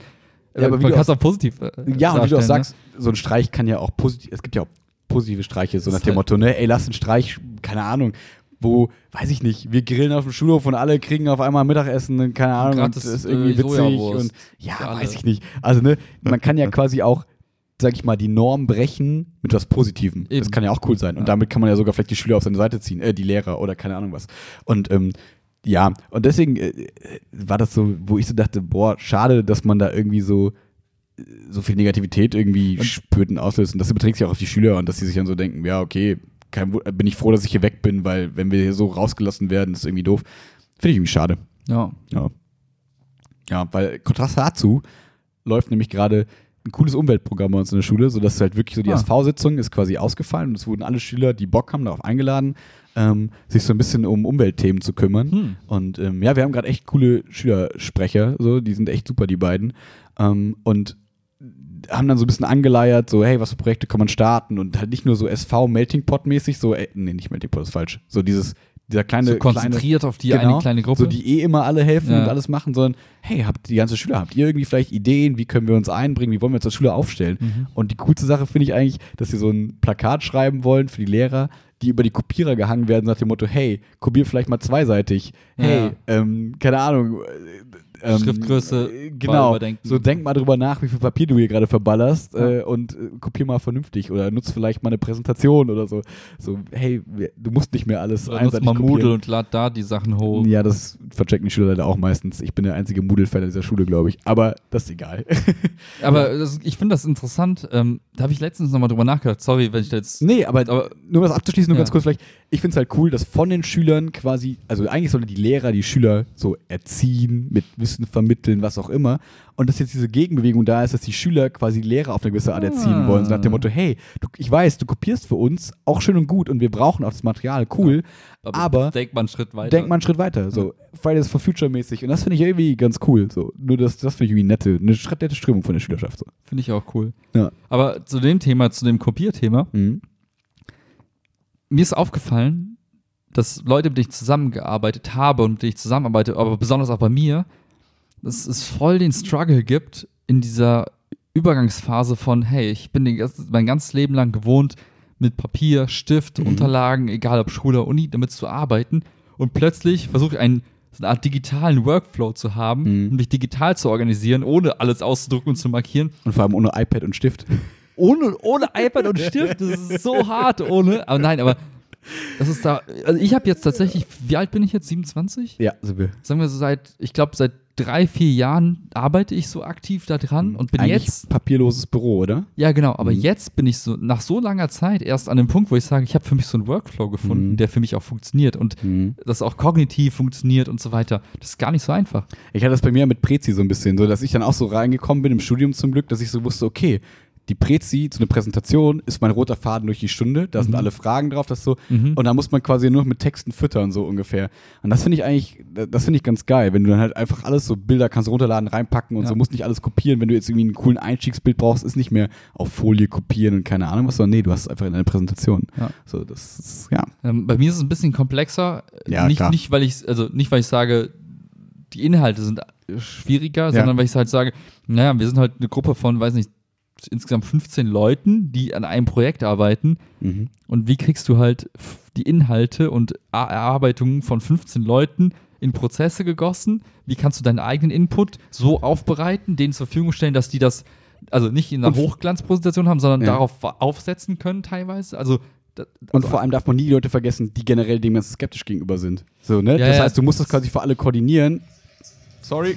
Ja, aber wie man du kann es auch positiv. äh, Ja, und wie du auch darstellen, sagst, so ein Streich kann ja auch positiv, es gibt ja auch positive Streiche, so Das nach dem halt- Motto, ne, ey, lass einen Streich, keine Ahnung, wo, weiß ich nicht, wir grillen auf dem Schulhof und alle kriegen auf einmal Mittagessen, keine Ahnung, und das ist irgendwie äh, witzig Sojawurst und ja, weiß ich nicht. Also, ne, man kann ja quasi auch, sag ich mal, die Norm brechen mit was Positivem. Das Eben. kann ja auch cool sein. Und Ja. damit kann man ja sogar vielleicht die Schüler auf seine Seite ziehen, äh, die Lehrer oder keine Ahnung was. Und ähm, ja, und deswegen äh, war das so, wo ich so dachte, boah, schade, dass man da irgendwie so so viel Negativität irgendwie Und- spürt und auslöst. Und das überträgt sich auch auf die Schüler und dass sie sich dann so denken, ja, okay, kein, bin ich froh, dass ich hier weg bin, weil wenn wir hier so rausgelassen werden, ist irgendwie doof. Finde ich irgendwie schade. Ja. Ja. Ja, weil Kontrast dazu läuft nämlich gerade ein cooles Umweltprogramm bei uns in der Schule, sodass halt wirklich so die Ah. SV-Sitzung ist quasi ausgefallen und es wurden alle Schüler, die Bock haben, darauf eingeladen, ähm, sich so ein bisschen um Umweltthemen zu kümmern. Hm. Und ähm, ja, wir haben gerade echt coole Schülersprecher, so, die sind echt super, die beiden. Ähm, und haben dann so ein bisschen angeleiert, so, hey, was für Projekte kann man starten? Und halt nicht nur so SV-Melting Pot-mäßig, so, äh, nee, nicht Melting Pot, ist falsch. So dieses, dieser kleine, so konzentriert auf die kleine, eine kleine Gruppe. so die eh immer alle helfen Ja. und alles machen, sondern, hey, habt die ganze Schüler, habt ihr irgendwie vielleicht Ideen, wie können wir uns einbringen, wie wollen wir uns als Schüler aufstellen? Mhm. Und die coolste Sache finde ich eigentlich, dass sie so ein Plakat schreiben wollen für die Lehrer, die über die Kopierer gehangen werden nach dem Motto, hey, kopier vielleicht mal zweiseitig. Hey, Ja. ähm, keine Ahnung, ähm, Schriftgröße äh, genau. überdenken. So denk mal drüber nach, wie viel Papier du hier gerade verballerst Ja. äh, und äh, kopier mal vernünftig oder nutz vielleicht mal eine Präsentation oder so. So, hey, du musst nicht mehr alles Oder einseitig mal Moodle und lad da die Sachen hoch. Ja, das verchecken die Schüler leider auch meistens. Ich bin der einzige Moodle-Fan in dieser Schule, glaube ich. Aber das ist egal. Aber das, ich finde das interessant. Ähm, da habe ich letztens nochmal drüber nachgedacht. Sorry, wenn ich da jetzt. Nee, aber, Aber- nur um das abzuschließen, nur Ja. ganz kurz vielleicht. Ich finde es halt cool, dass von den Schülern quasi, also eigentlich sollen die Lehrer die Schüler so erziehen, mit Wissen vermitteln, was auch immer. Und dass jetzt diese Gegenbewegung da ist, dass die Schüler quasi Lehrer auf eine gewisse Art erziehen Ah. wollen. So nach dem Motto, hey, du, ich weiß, du kopierst für uns, auch schön und gut und wir brauchen auch das Material, cool. aber denk mal einen Schritt weiter. denk mal einen Schritt weiter. So Fridays for Future mäßig. Und das finde ich irgendwie ganz cool. So. Nur das, das finde ich irgendwie nette, eine nette Strömung von der Schülerschaft. So. Finde ich auch cool. Ja. Aber zu dem Thema, zu dem Kopierthema, Mhm. mir ist aufgefallen, dass Leute, mit denen ich zusammengearbeitet habe und mit denen ich zusammenarbeite, aber besonders auch bei mir, dass es voll den Struggle gibt in dieser Übergangsphase von, hey, ich bin den, mein ganzes Leben lang gewohnt, mit Papier, Stift, Mhm. Unterlagen, egal ob Schule oder Uni, damit zu arbeiten. Und plötzlich versuche ich einen, so eine Art digitalen Workflow zu haben, Mhm. um mich digital zu organisieren, ohne alles auszudrucken und zu markieren. Und vor allem ohne iPad und Stift. Ohne, ohne iPad und Stift, das ist so hart ohne. Aber nein, aber das ist da. Also ich habe jetzt tatsächlich, wie alt bin ich jetzt? 27? Ja, sind wir. Sagen wir so seit, ich glaube, seit drei, vier Jahren arbeite ich so aktiv da dran und bin Eigentlich jetzt. papierloses Büro, oder? Ja, genau, aber Mhm. jetzt bin ich so nach so langer Zeit erst an dem Punkt, wo ich sage, ich habe für mich so einen Workflow gefunden, Mhm. der für mich auch funktioniert und das auch kognitiv funktioniert und so weiter. Das ist gar nicht so einfach. Ich hatte das bei mir mit Prezi so ein bisschen, so dass ich dann auch so reingekommen bin im Studium zum Glück, dass ich so wusste, okay, die Prezi zu einer Präsentation ist mein roter Faden durch die Stunde, da sind Mhm. alle Fragen drauf, das so, Mhm. und da muss man quasi nur mit Texten füttern, so ungefähr. Und das finde ich eigentlich, das finde ich ganz geil, wenn du dann halt einfach alles so Bilder kannst runterladen, reinpacken und Ja. so, musst nicht alles kopieren, wenn du jetzt irgendwie einen coolen Einstiegsbild brauchst, ist nicht mehr auf Folie kopieren und keine Ahnung was, sondern nee, du hast es einfach in deiner Präsentation. Ja. So, das ist, ja. Ähm, bei mir ist es ein bisschen komplexer. Ja, nicht, klar. nicht, weil ich, also nicht, weil ich sage, die Inhalte sind schwieriger, sondern weil ich halt sage, naja, wir sind halt eine Gruppe von, weiß nicht, insgesamt 15 Leuten, die an einem Projekt arbeiten. Mhm. Und wie kriegst du halt die Inhalte und Erarbeitungen von 15 Leuten in Prozesse gegossen? Wie kannst du deinen eigenen Input so aufbereiten, denen zur Verfügung stellen, dass die das also nicht in einer Hochglanzpräsentation haben, sondern Ja. darauf aufsetzen können teilweise? Also Und also vor allem darf man nie die Leute vergessen, die generell dem ganz skeptisch gegenüber sind. So, ne? Ja, das heißt, du musst das quasi für alle koordinieren. Sorry.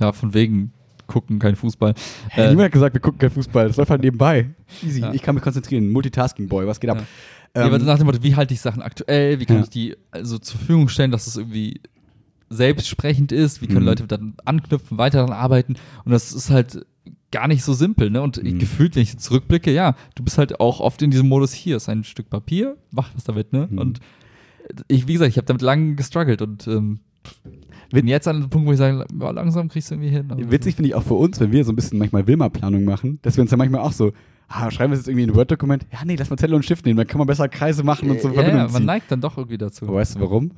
Ja, von wegen gucken kein Fußball. Hey, Äh, niemand hat gesagt, wir gucken kein Fußball. Das läuft halt nebenbei. Easy. Ja. Ich kann mich konzentrieren. Multitasking Boy, was geht ab? Ja. ja, aber Ähm, nach dem Motto, wie halte ich Sachen aktuell? Wie kann ich die also zur Verfügung stellen, dass es irgendwie selbstsprechend ist? Wie können Mhm. Leute dann anknüpfen, weiter daran arbeiten? Und das ist halt gar nicht so simpel, ne? Und Mhm. gefühlt, wenn ich zurückblicke, ja, du bist halt auch oft in diesem Modus, hier ist ein Stück Papier, mach was damit, ne? Mhm. Und ich, wie gesagt, ich habe damit lange gestruggelt und ähm, bin jetzt an einem Punkt, wo ich sage, ja, langsam kriegst du irgendwie hin. Aber Witzig finde ich auch für uns, wenn wir so ein bisschen manchmal Wilma-Planung machen, dass wir uns dann manchmal auch so, ah, schreiben wir jetzt irgendwie in ein Word-Dokument, ja, nee, lass mal Zettel und Stift nehmen, dann kann man besser Kreise machen und so ja, Verbindungen ja, man neigt dann doch irgendwie dazu. Aber weißt du warum?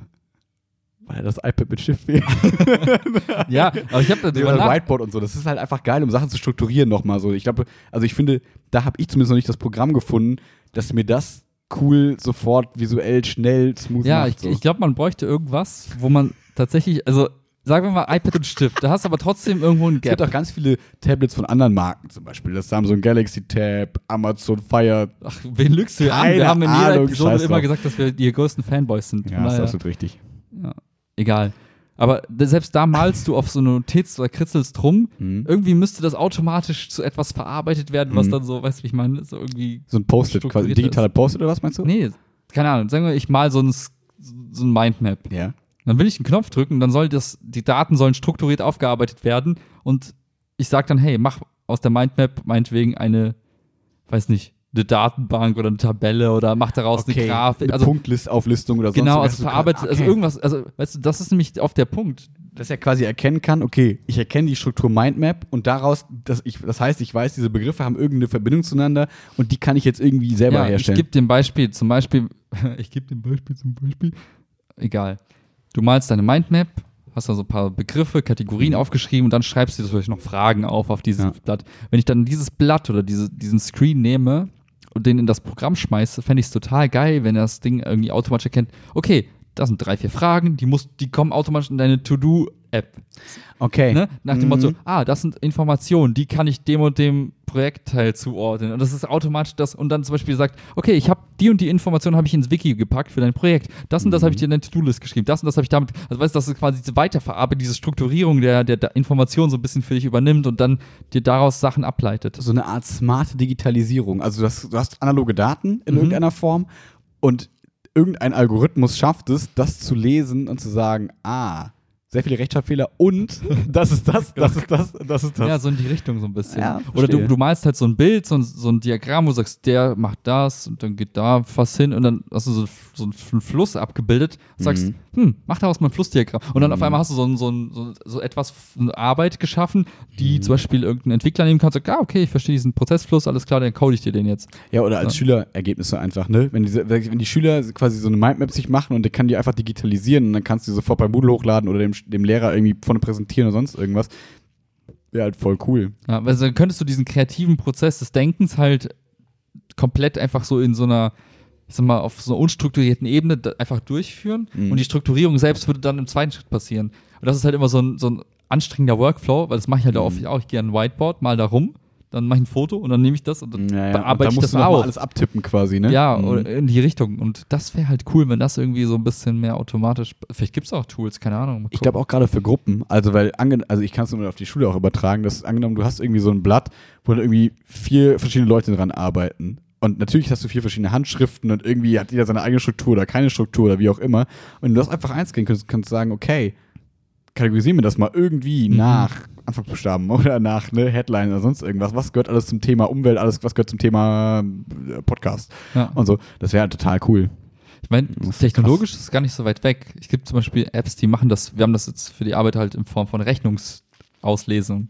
Weil das iPad mit Stift fehlt. Ja, aber ich habe da drüber nach Whiteboard und so. Das ist halt einfach geil, um Sachen zu strukturieren nochmal so. Ich glaube, also ich finde, da habe ich zumindest noch nicht das Programm gefunden, dass mir das cool sofort visuell schnell smooth Ja, macht. ich, so. ich glaube, man bräuchte irgendwas, wo man tatsächlich, also sagen wir mal iPad und Stift, da hast du aber trotzdem irgendwo ein es gibt Gap. auch ganz viele Tablets von anderen Marken zum Beispiel. Das ein Galaxy Tab, Amazon Fire. Ach, wen lügst du an? Wir haben in jeder Ahnung, Episode immer gesagt, dass wir die größten Fanboys sind. Ja, Von ist absolut richtig. ja, egal. Aber selbst da malst du auf so eine Notiz oder kritzelst drum. Mhm. Irgendwie müsste das automatisch zu etwas verarbeitet werden, was Mhm. dann so, weißt du, wie ich meine, so irgendwie. So ein Post-it, quasi ein digitaler Post-it oder was meinst du? Nee, keine Ahnung. Sagen wir, ich mal so ein, so ein Mindmap. Ja. Dann will ich einen Knopf drücken, dann soll das, die Daten sollen strukturiert aufgearbeitet werden und ich sage dann, hey, mach aus der Mindmap meinetwegen eine, weiß nicht, eine Datenbank oder eine Tabelle oder mach daraus eine Grafik. Eine Also Punktlist-Auflistung oder sonst genau, also verarbeitet, also Okay. irgendwas, also weißt du, das ist nämlich oft der Punkt. dass er quasi erkennen kann, okay, ich erkenne die Struktur Mindmap und daraus, dass ich, das heißt, ich weiß, diese Begriffe haben irgendeine Verbindung zueinander und die kann ich jetzt irgendwie selber Ja, ich herstellen. gebe dem Beispiel, zum Beispiel, ich gebe dem Beispiel zum Beispiel, egal. Du malst deine Mindmap, hast da so ein paar Begriffe, Kategorien aufgeschrieben und dann schreibst du dir vielleicht noch Fragen auf auf dieses Ja. Blatt. Wenn ich dann dieses Blatt oder diese, diesen Screen nehme und den in das Programm schmeiße, fände ich es total geil, wenn das Ding irgendwie automatisch erkennt, okay, das sind drei, vier Fragen, die, musst, die kommen automatisch in deine To-Do-App. Okay. Ne? Nach dem Mhm. Motto, ah, das sind Informationen, die kann ich dem und dem Projektteil zuordnen. Und das ist automatisch das, und dann zum Beispiel sagt, okay, ich habe die und die Informationen habe ich ins Wiki gepackt für dein Projekt. Das und das habe ich dir in deine To-Do-List geschrieben. Das und das habe ich damit, also weißt du, das ist quasi diese Weiterverarbeitung, diese Strukturierung der, der, der Informationen so ein bisschen für dich übernimmt und dann dir daraus Sachen ableitet. so eine Art smarte Digitalisierung. Also du hast, du hast analoge Daten in Mhm. irgendeiner Form und irgendein Algorithmus schafft es, das zu lesen und zu sagen, ah, sehr viele Rechtschreibfehler und das ist das, das ist das, das ist das. Ja, so in die Richtung so ein bisschen. Ja, Oder du, du malst halt so ein Bild, so ein, so ein Diagramm, wo du sagst, der macht das und dann geht da was hin und dann hast du so, so einen Fluss abgebildet, sagst, Mhm. hm, mach daraus mal ein Flussdiagramm. Und dann auf einmal hast du so, ein, so, ein, so, etwas, eine Arbeit geschaffen, Mhm. die zum Beispiel irgendein Entwickler nehmen kann und sagt, ah, okay, ich verstehe diesen Prozessfluss, alles klar, dann code ich dir den jetzt. Ja, oder als Ja. Schülerergebnisse einfach, ne? Wenn, diese, wenn die Schüler quasi so eine Mindmap sich machen und der kann die einfach digitalisieren und dann kannst du die sofort bei Moodle hochladen oder dem, dem Lehrer irgendwie vorne präsentieren oder sonst irgendwas. Wäre halt voll cool. Ja, also dann könntest du diesen kreativen Prozess des Denkens halt komplett einfach so in so einer, ich sag mal, auf so einer unstrukturierten Ebene einfach durchführen Mhm. und die Strukturierung selbst würde dann im zweiten Schritt passieren. Und das ist halt immer so ein, so ein anstrengender Workflow, weil das mache ich halt auch, Mhm. auch ich gehe an ein Whiteboard, mal da rum, dann mache ich ein Foto und dann nehme ich das und dann Ja, ja. bearbeite und da ich musst das du auf. alles abtippen quasi, ne? Ja, Mhm. in die Richtung. Und das wäre halt cool, wenn das irgendwie so ein bisschen mehr automatisch. Vielleicht gibt es auch Tools, keine Ahnung. Ich glaube auch gerade für Gruppen, also weil, also ich kann es nur auf die Schule auch übertragen, dass angenommen, du hast irgendwie so ein Blatt, wo dann irgendwie vier verschiedene Leute dran arbeiten. Und natürlich hast du vier verschiedene Handschriften und irgendwie hat jeder seine eigene Struktur oder keine Struktur oder wie auch immer. Und du hast einfach eins gehen kannst, kannst sagen, okay, kategorisieren wir das mal irgendwie Mhm. nach Anfangsbuchstaben oder nach ne, Headline oder sonst irgendwas. Was gehört alles zum Thema Umwelt, alles, was gehört zum Thema äh, Podcast Ja. und so. Das wäre halt total cool. Ich meine, technologisch ist es gar nicht so weit weg. Es gibt zum Beispiel Apps, die machen das, wir haben das jetzt für die Arbeit halt in Form von Rechnungsauslesung.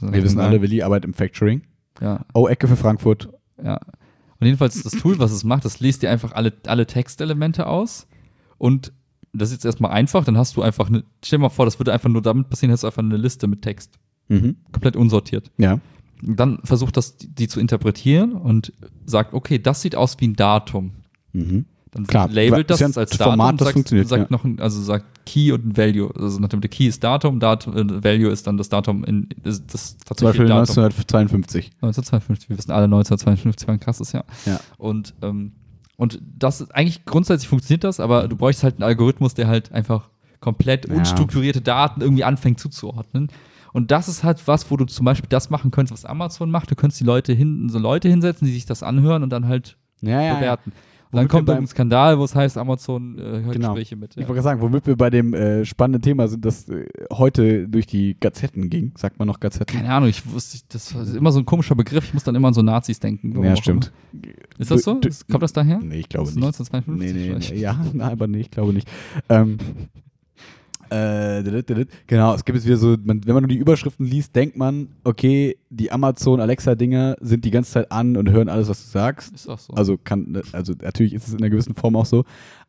Wir wissen alle, Willi arbeitet im Factoring. Ja, Oh, Ecke für Frankfurt. ja. Und jedenfalls das Tool, was es macht, das liest dir einfach alle, alle Textelemente aus und das ist jetzt erstmal einfach, dann hast du einfach eine, stell dir mal vor, das würde einfach nur damit passieren, hast du einfach eine Liste mit Text. Mhm. Komplett unsortiert. Ja. Dann versucht das, die, zu interpretieren und sagt, okay, das sieht aus wie ein Datum. Mhm. Dann Klar, labelt das ein als Format, Datum, das sagt, funktioniert, sagt ja. noch ein, also sagt Key und ein Value. Also nach dem der Key ist Datum, Datum äh, Value ist dann das Datum in das, das Zum Beispiel Datum. 1952. 1952. Wir wissen alle, 1952 war ein krasses Jahr. Ja. Und ähm, und das ist eigentlich grundsätzlich funktioniert das, aber du bräuchst halt einen Algorithmus, der halt einfach komplett Ja. unstrukturierte Daten irgendwie anfängt zuzuordnen. Und das ist halt was, wo du zum Beispiel das machen könntest, was Amazon macht. Du könntest die Leute hinten so Leute hinsetzen, die sich das anhören und dann halt Ja, ja. ja. Dann kommt irgendein Skandal, wo es heißt, Amazon äh, hört Genau. Gespräche mit. Ich wollte gerade sagen, womit wir bei dem äh, spannenden Thema sind, das äh, heute durch die Gazetten ging. Sagt man noch Gazetten? Keine Ahnung, ich wusste, das ist immer so ein komischer Begriff. Ich muss dann immer an so Nazis denken. Ja, stimmt. Ist das so? Kommt das daher? Nee, ich glaube nicht. 1952 Nee, nee, nee. Ja, nein, aber nee, ich glaube nicht. Ähm, äh, genau, es gibt jetzt wieder so, man, wenn man nur die Überschriften liest, denkt man, okay, die Amazon Alexa-Dinger sind die ganze Zeit an und hören alles, was du sagst. Ist auch so. Also kann, also natürlich ist es in einer gewissen Form auch so.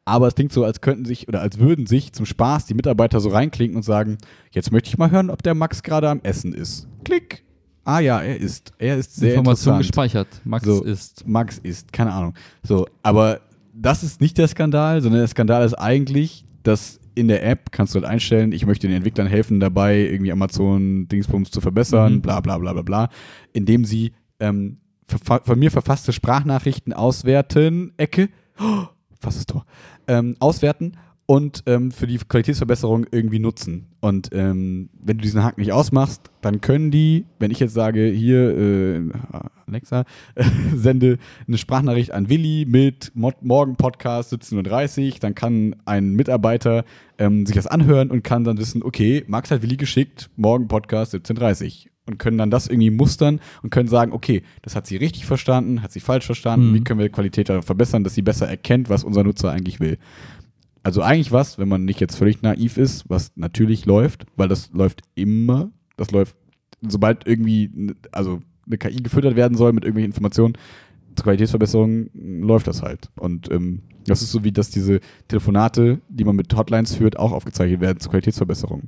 Aber es klingt so, als könnten sich oder als würden sich zum Spaß die Mitarbeiter so reinklinken und sagen, jetzt möchte ich mal hören, ob der Max gerade am Essen ist. Klick. Ah ja, er ist. Er ist sehr Information gespeichert. Max So. ist. Max ist, keine Ahnung. So, aber das ist nicht der Skandal, sondern der Skandal ist eigentlich, dass in der App kannst du halt einstellen, ich möchte den Entwicklern helfen dabei, irgendwie Amazon Dingsbums zu verbessern, Mhm. bla bla bla bla bla, indem sie ähm, von mir verfasste Sprachnachrichten auswerten, Ecke, oh, fast das Tor, ähm, auswerten und ähm, für die Qualitätsverbesserung irgendwie nutzen. Und ähm, wenn du diesen Haken nicht ausmachst, dann können die, wenn ich jetzt sage, hier, äh, Alexa, sende eine Sprachnachricht an Willi mit Mo Morgen Podcast 17.30 Uhr, dann kann ein Mitarbeiter ähm, sich das anhören und kann dann wissen, okay, Max hat Willi geschickt, Morgen Podcast 17.30 Uhr. Und können dann das irgendwie mustern und können sagen, okay, das hat sie richtig verstanden, hat sie falsch verstanden, Mhm. wie können wir die Qualität verbessern, dass sie besser erkennt, was unser Nutzer eigentlich will. Also eigentlich was, wenn man nicht jetzt völlig naiv ist, was natürlich läuft, weil das läuft immer, das läuft, sobald irgendwie, also eine KI gefüttert werden soll mit irgendwelchen Informationen zur Qualitätsverbesserung, läuft das halt. Und ähm, das ist so wie, dass diese Telefonate, die man mit Hotlines führt, auch aufgezeichnet werden zur Qualitätsverbesserung.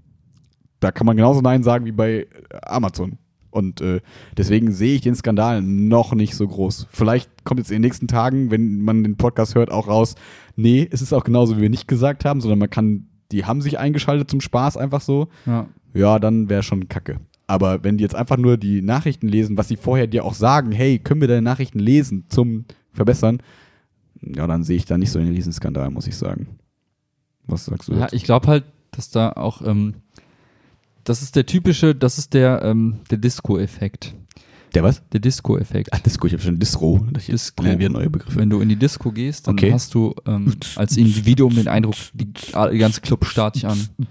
Da kann man genauso Nein sagen wie bei äh, Amazon. Und äh, deswegen sehe ich den Skandal noch nicht so groß. Vielleicht kommt jetzt in den nächsten Tagen, wenn man den Podcast hört, auch raus, nee, es ist auch genauso, wie wir nicht gesagt haben, sondern man kann, die haben sich eingeschaltet zum Spaß einfach so. Ja. Ja, dann wäre schon kacke. Aber wenn die jetzt einfach nur die Nachrichten lesen, was sie vorher dir auch sagen, hey, können wir deine Nachrichten lesen zum Verbessern, ja, dann sehe ich da nicht so den Riesenskandal, muss ich sagen. Was sagst du Ja, dazu? ich glaube halt, dass da auch, ähm, das ist der typische, das ist der, ähm, der Disco-Effekt. Der was? Der Disco-Effekt. Ach, Disco, ich habe schon Distro. Ich Disco. lernen wir neue Begriffe. Wenn du in die Disco gehst, dann Okay. hast du ähm, als Individuum den Eindruck, die, die ganze Club starrt dich an. Du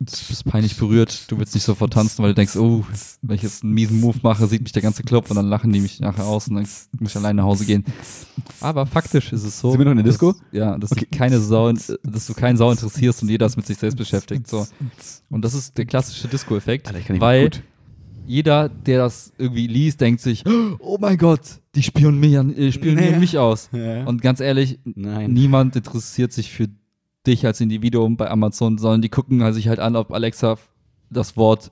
bist peinlich berührt, du willst nicht sofort tanzen, weil du denkst, oh, wenn ich jetzt einen miesen Move mache, sieht mich der ganze Club und dann lachen die mich nachher aus und dann muss ich alleine nach Hause gehen. Aber faktisch ist es so. Sind wir noch in der Disco? Dass, ja, dass, du keine Sau, dass du keinen Sau interessierst und jeder ist mit sich selbst beschäftigt. So. Und das ist der klassische Disco-Effekt, weil gut. Jeder, der das irgendwie liest, denkt sich, oh mein Gott, die spionieren mich, an, äh, spionieren Ja. mich aus. Ja. Und ganz ehrlich, Nein. niemand interessiert sich für dich als Individuum bei Amazon, sondern die gucken halt sich halt an, ob Alexa das Wort.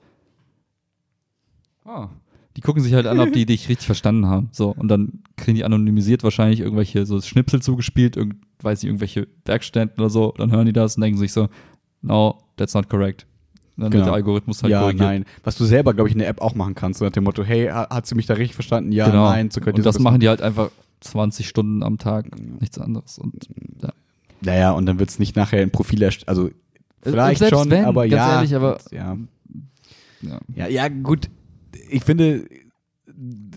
Ah. Die gucken sich halt an, ob die dich richtig verstanden haben. So, und dann kriegen die anonymisiert wahrscheinlich irgendwelche so Schnipsel zugespielt, irgend, weiß nicht, irgendwelche Werkstätten oder so. Dann hören die das und denken sich so, no, that's not correct. Dann Genau. wird der Algorithmus halt ja, korrigiert. nein. Was du selber, glaube ich, in der App auch machen kannst, so nach dem Motto, hey, ha- hat sie mich da richtig verstanden? Ja, genau. nein. So und das machen die halt einfach 20 Stunden am Tag, nichts anderes. Und ja. Naja, und dann wird es nicht nachher ein Profil erst, also vielleicht schon, wenn, aber ja. ehrlich, aber- ja. ja. ja. Ja, gut. Ich finde,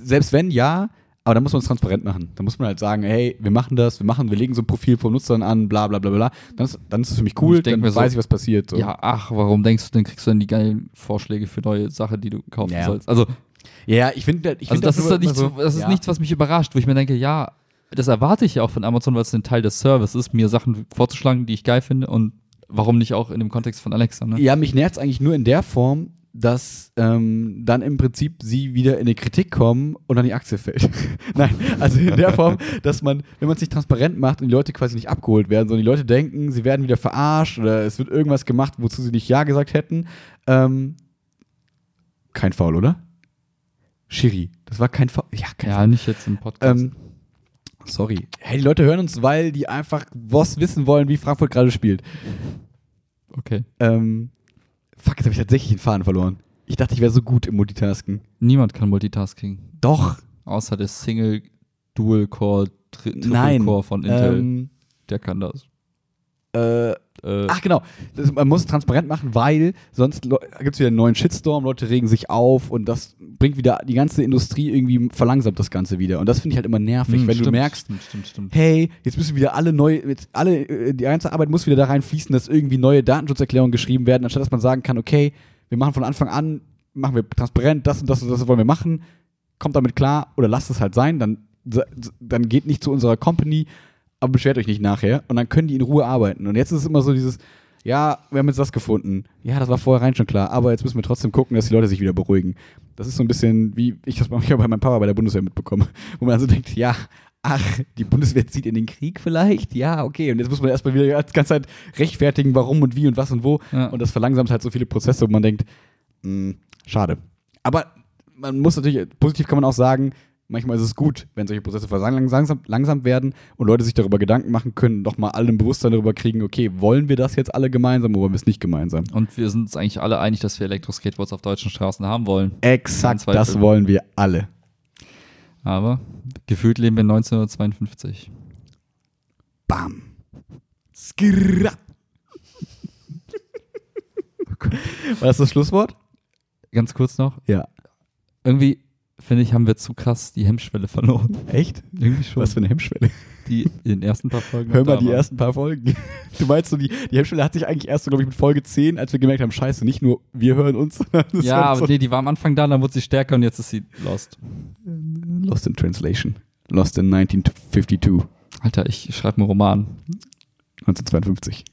selbst wenn, ja, aber dann muss man es transparent machen. Da muss man halt sagen, hey, wir machen das, wir machen, wir legen so ein Profil vom Nutzer an, bla bla bla bla. Dann ist, dann ist es für mich cool, dann mir so, weiß ich, was passiert. So. Ja, ach, warum denkst du, dann kriegst du dann die geilen Vorschläge für neue Sachen, die du kaufen Ja. sollst? Also, ja, ich finde, ich also find das, ist halt nichts, so- das ist ja. nichts, was mich überrascht, wo ich mir denke, ja, das erwarte ich ja auch von Amazon, weil es ein Teil des Services ist, mir Sachen vorzuschlagen, die ich geil finde und warum nicht auch in dem Kontext von Alexa, ne? Ja, mich nervt es eigentlich nur in der Form, dass ähm, dann im Prinzip sie wieder in eine Kritik kommen und dann die Aktie fällt. Nein, also in der Form, dass man, wenn man es nicht transparent macht und die Leute quasi nicht abgeholt werden, sondern die Leute denken, sie werden wieder verarscht oder es wird irgendwas gemacht, wozu sie nicht Ja gesagt hätten. Ähm, kein Foul, oder? Shiri, das war kein Foul. Ja, kein Ja, nicht jetzt im Podcast. ähm, sorry. Hey, die Leute hören uns, weil die einfach was wissen wollen, wie Frankfurt gerade spielt. okay. Ähm, fuck, jetzt habe ich tatsächlich den Faden verloren. Ich dachte, ich wäre so gut im Multitasken. Niemand kann Multitasking, Doch. außer der Single Dual Core, Tri Triple Nein. Core von Intel, Ähm, der kann das. äh, Äh, ach genau, das, man muss es transparent machen, weil sonst gibt es wieder einen neuen Shitstorm, Leute regen sich auf und das bringt wieder die ganze Industrie irgendwie verlangsamt das Ganze wieder. Und das finde ich halt immer nervig, hm, wenn du stimmt, merkst, Stimmt, stimmt, hey, jetzt müssen wieder alle neu, jetzt alle, äh, die ganze Arbeit muss wieder da reinfließen, dass irgendwie neue Datenschutzerklärungen geschrieben werden, anstatt dass man sagen kann, okay, wir machen von Anfang an, machen wir transparent, das und das und das wollen wir machen, kommt damit klar oder lasst es halt sein, dann, dann geht nicht zu unserer Company, aber beschwert euch nicht nachher und dann können die in Ruhe arbeiten. Und jetzt ist es immer so dieses, ja, wir haben jetzt das gefunden. Ja, das war vorher rein schon klar, aber jetzt müssen wir trotzdem gucken, dass die Leute sich wieder beruhigen. Das ist so ein bisschen, wie ich das manchmal bei meinem Papa bei der Bundeswehr mitbekomme, wo man also denkt, ja, ach, die Bundeswehr zieht in den Krieg vielleicht? Ja, okay. Und jetzt muss man erstmal wieder die ganze Zeit rechtfertigen, warum und wie und was und wo. Ja. Und das verlangsamt halt so viele Prozesse, wo man denkt, mh, schade. Aber man muss natürlich, positiv kann man auch sagen, manchmal ist es gut, wenn solche Prozesse verlangsam langsam werden und Leute sich darüber Gedanken machen können, doch mal alle ein Bewusstsein darüber kriegen, okay, wollen wir das jetzt alle gemeinsam oder wollen wir es nicht gemeinsam? Und wir sind uns eigentlich alle einig, dass wir Elektro-Skateboards auf deutschen Straßen haben wollen. Exakt, das wollen wir alle. Aber gefühlt leben wir 1952. Bam. Skirra. War das das Schlusswort? Ganz kurz noch. Ja. Irgendwie, finde ich, haben wir zu krass die Hemmschwelle verloren. Echt? Irgendwie schon. Was für eine Hemmschwelle. die in den ersten paar Folgen. Hör mal die waren. ersten paar Folgen. Du meinst so, die, die Hemmschwelle hat sich eigentlich erst so, glaube ich, mit Folge 10, als wir gemerkt haben, scheiße, nicht nur wir hören uns, es Ja, aber so nee, die war am Anfang da, dann wurde sie stärker und jetzt ist sie lost. Lost in Translation. Lost in 1952. Alter, ich schreibe einen Roman. 1952.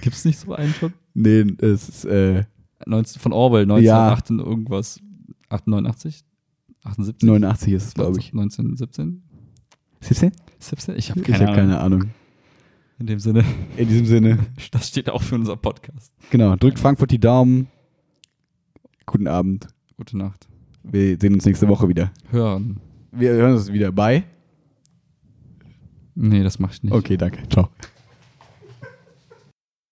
Gibt's nicht so einen schon? Nee, es ist, äh, 19, von Orwell, Ja. 1908 und irgendwas. 88? 78? 89 ist es, glaube ich. 1917? 17? 17? Ich habe keine, Ahnung. keine Ahnung. In dem Sinne, In diesem Sinne, das steht auch für unser Podcast. genau, drückt Frankfurt die Daumen. Guten Abend. Gute Nacht. Wir sehen uns nächste Woche wieder. Hören. Wir hören uns wieder. Bye. Nee, das mach ich nicht. Okay, danke. Ciao.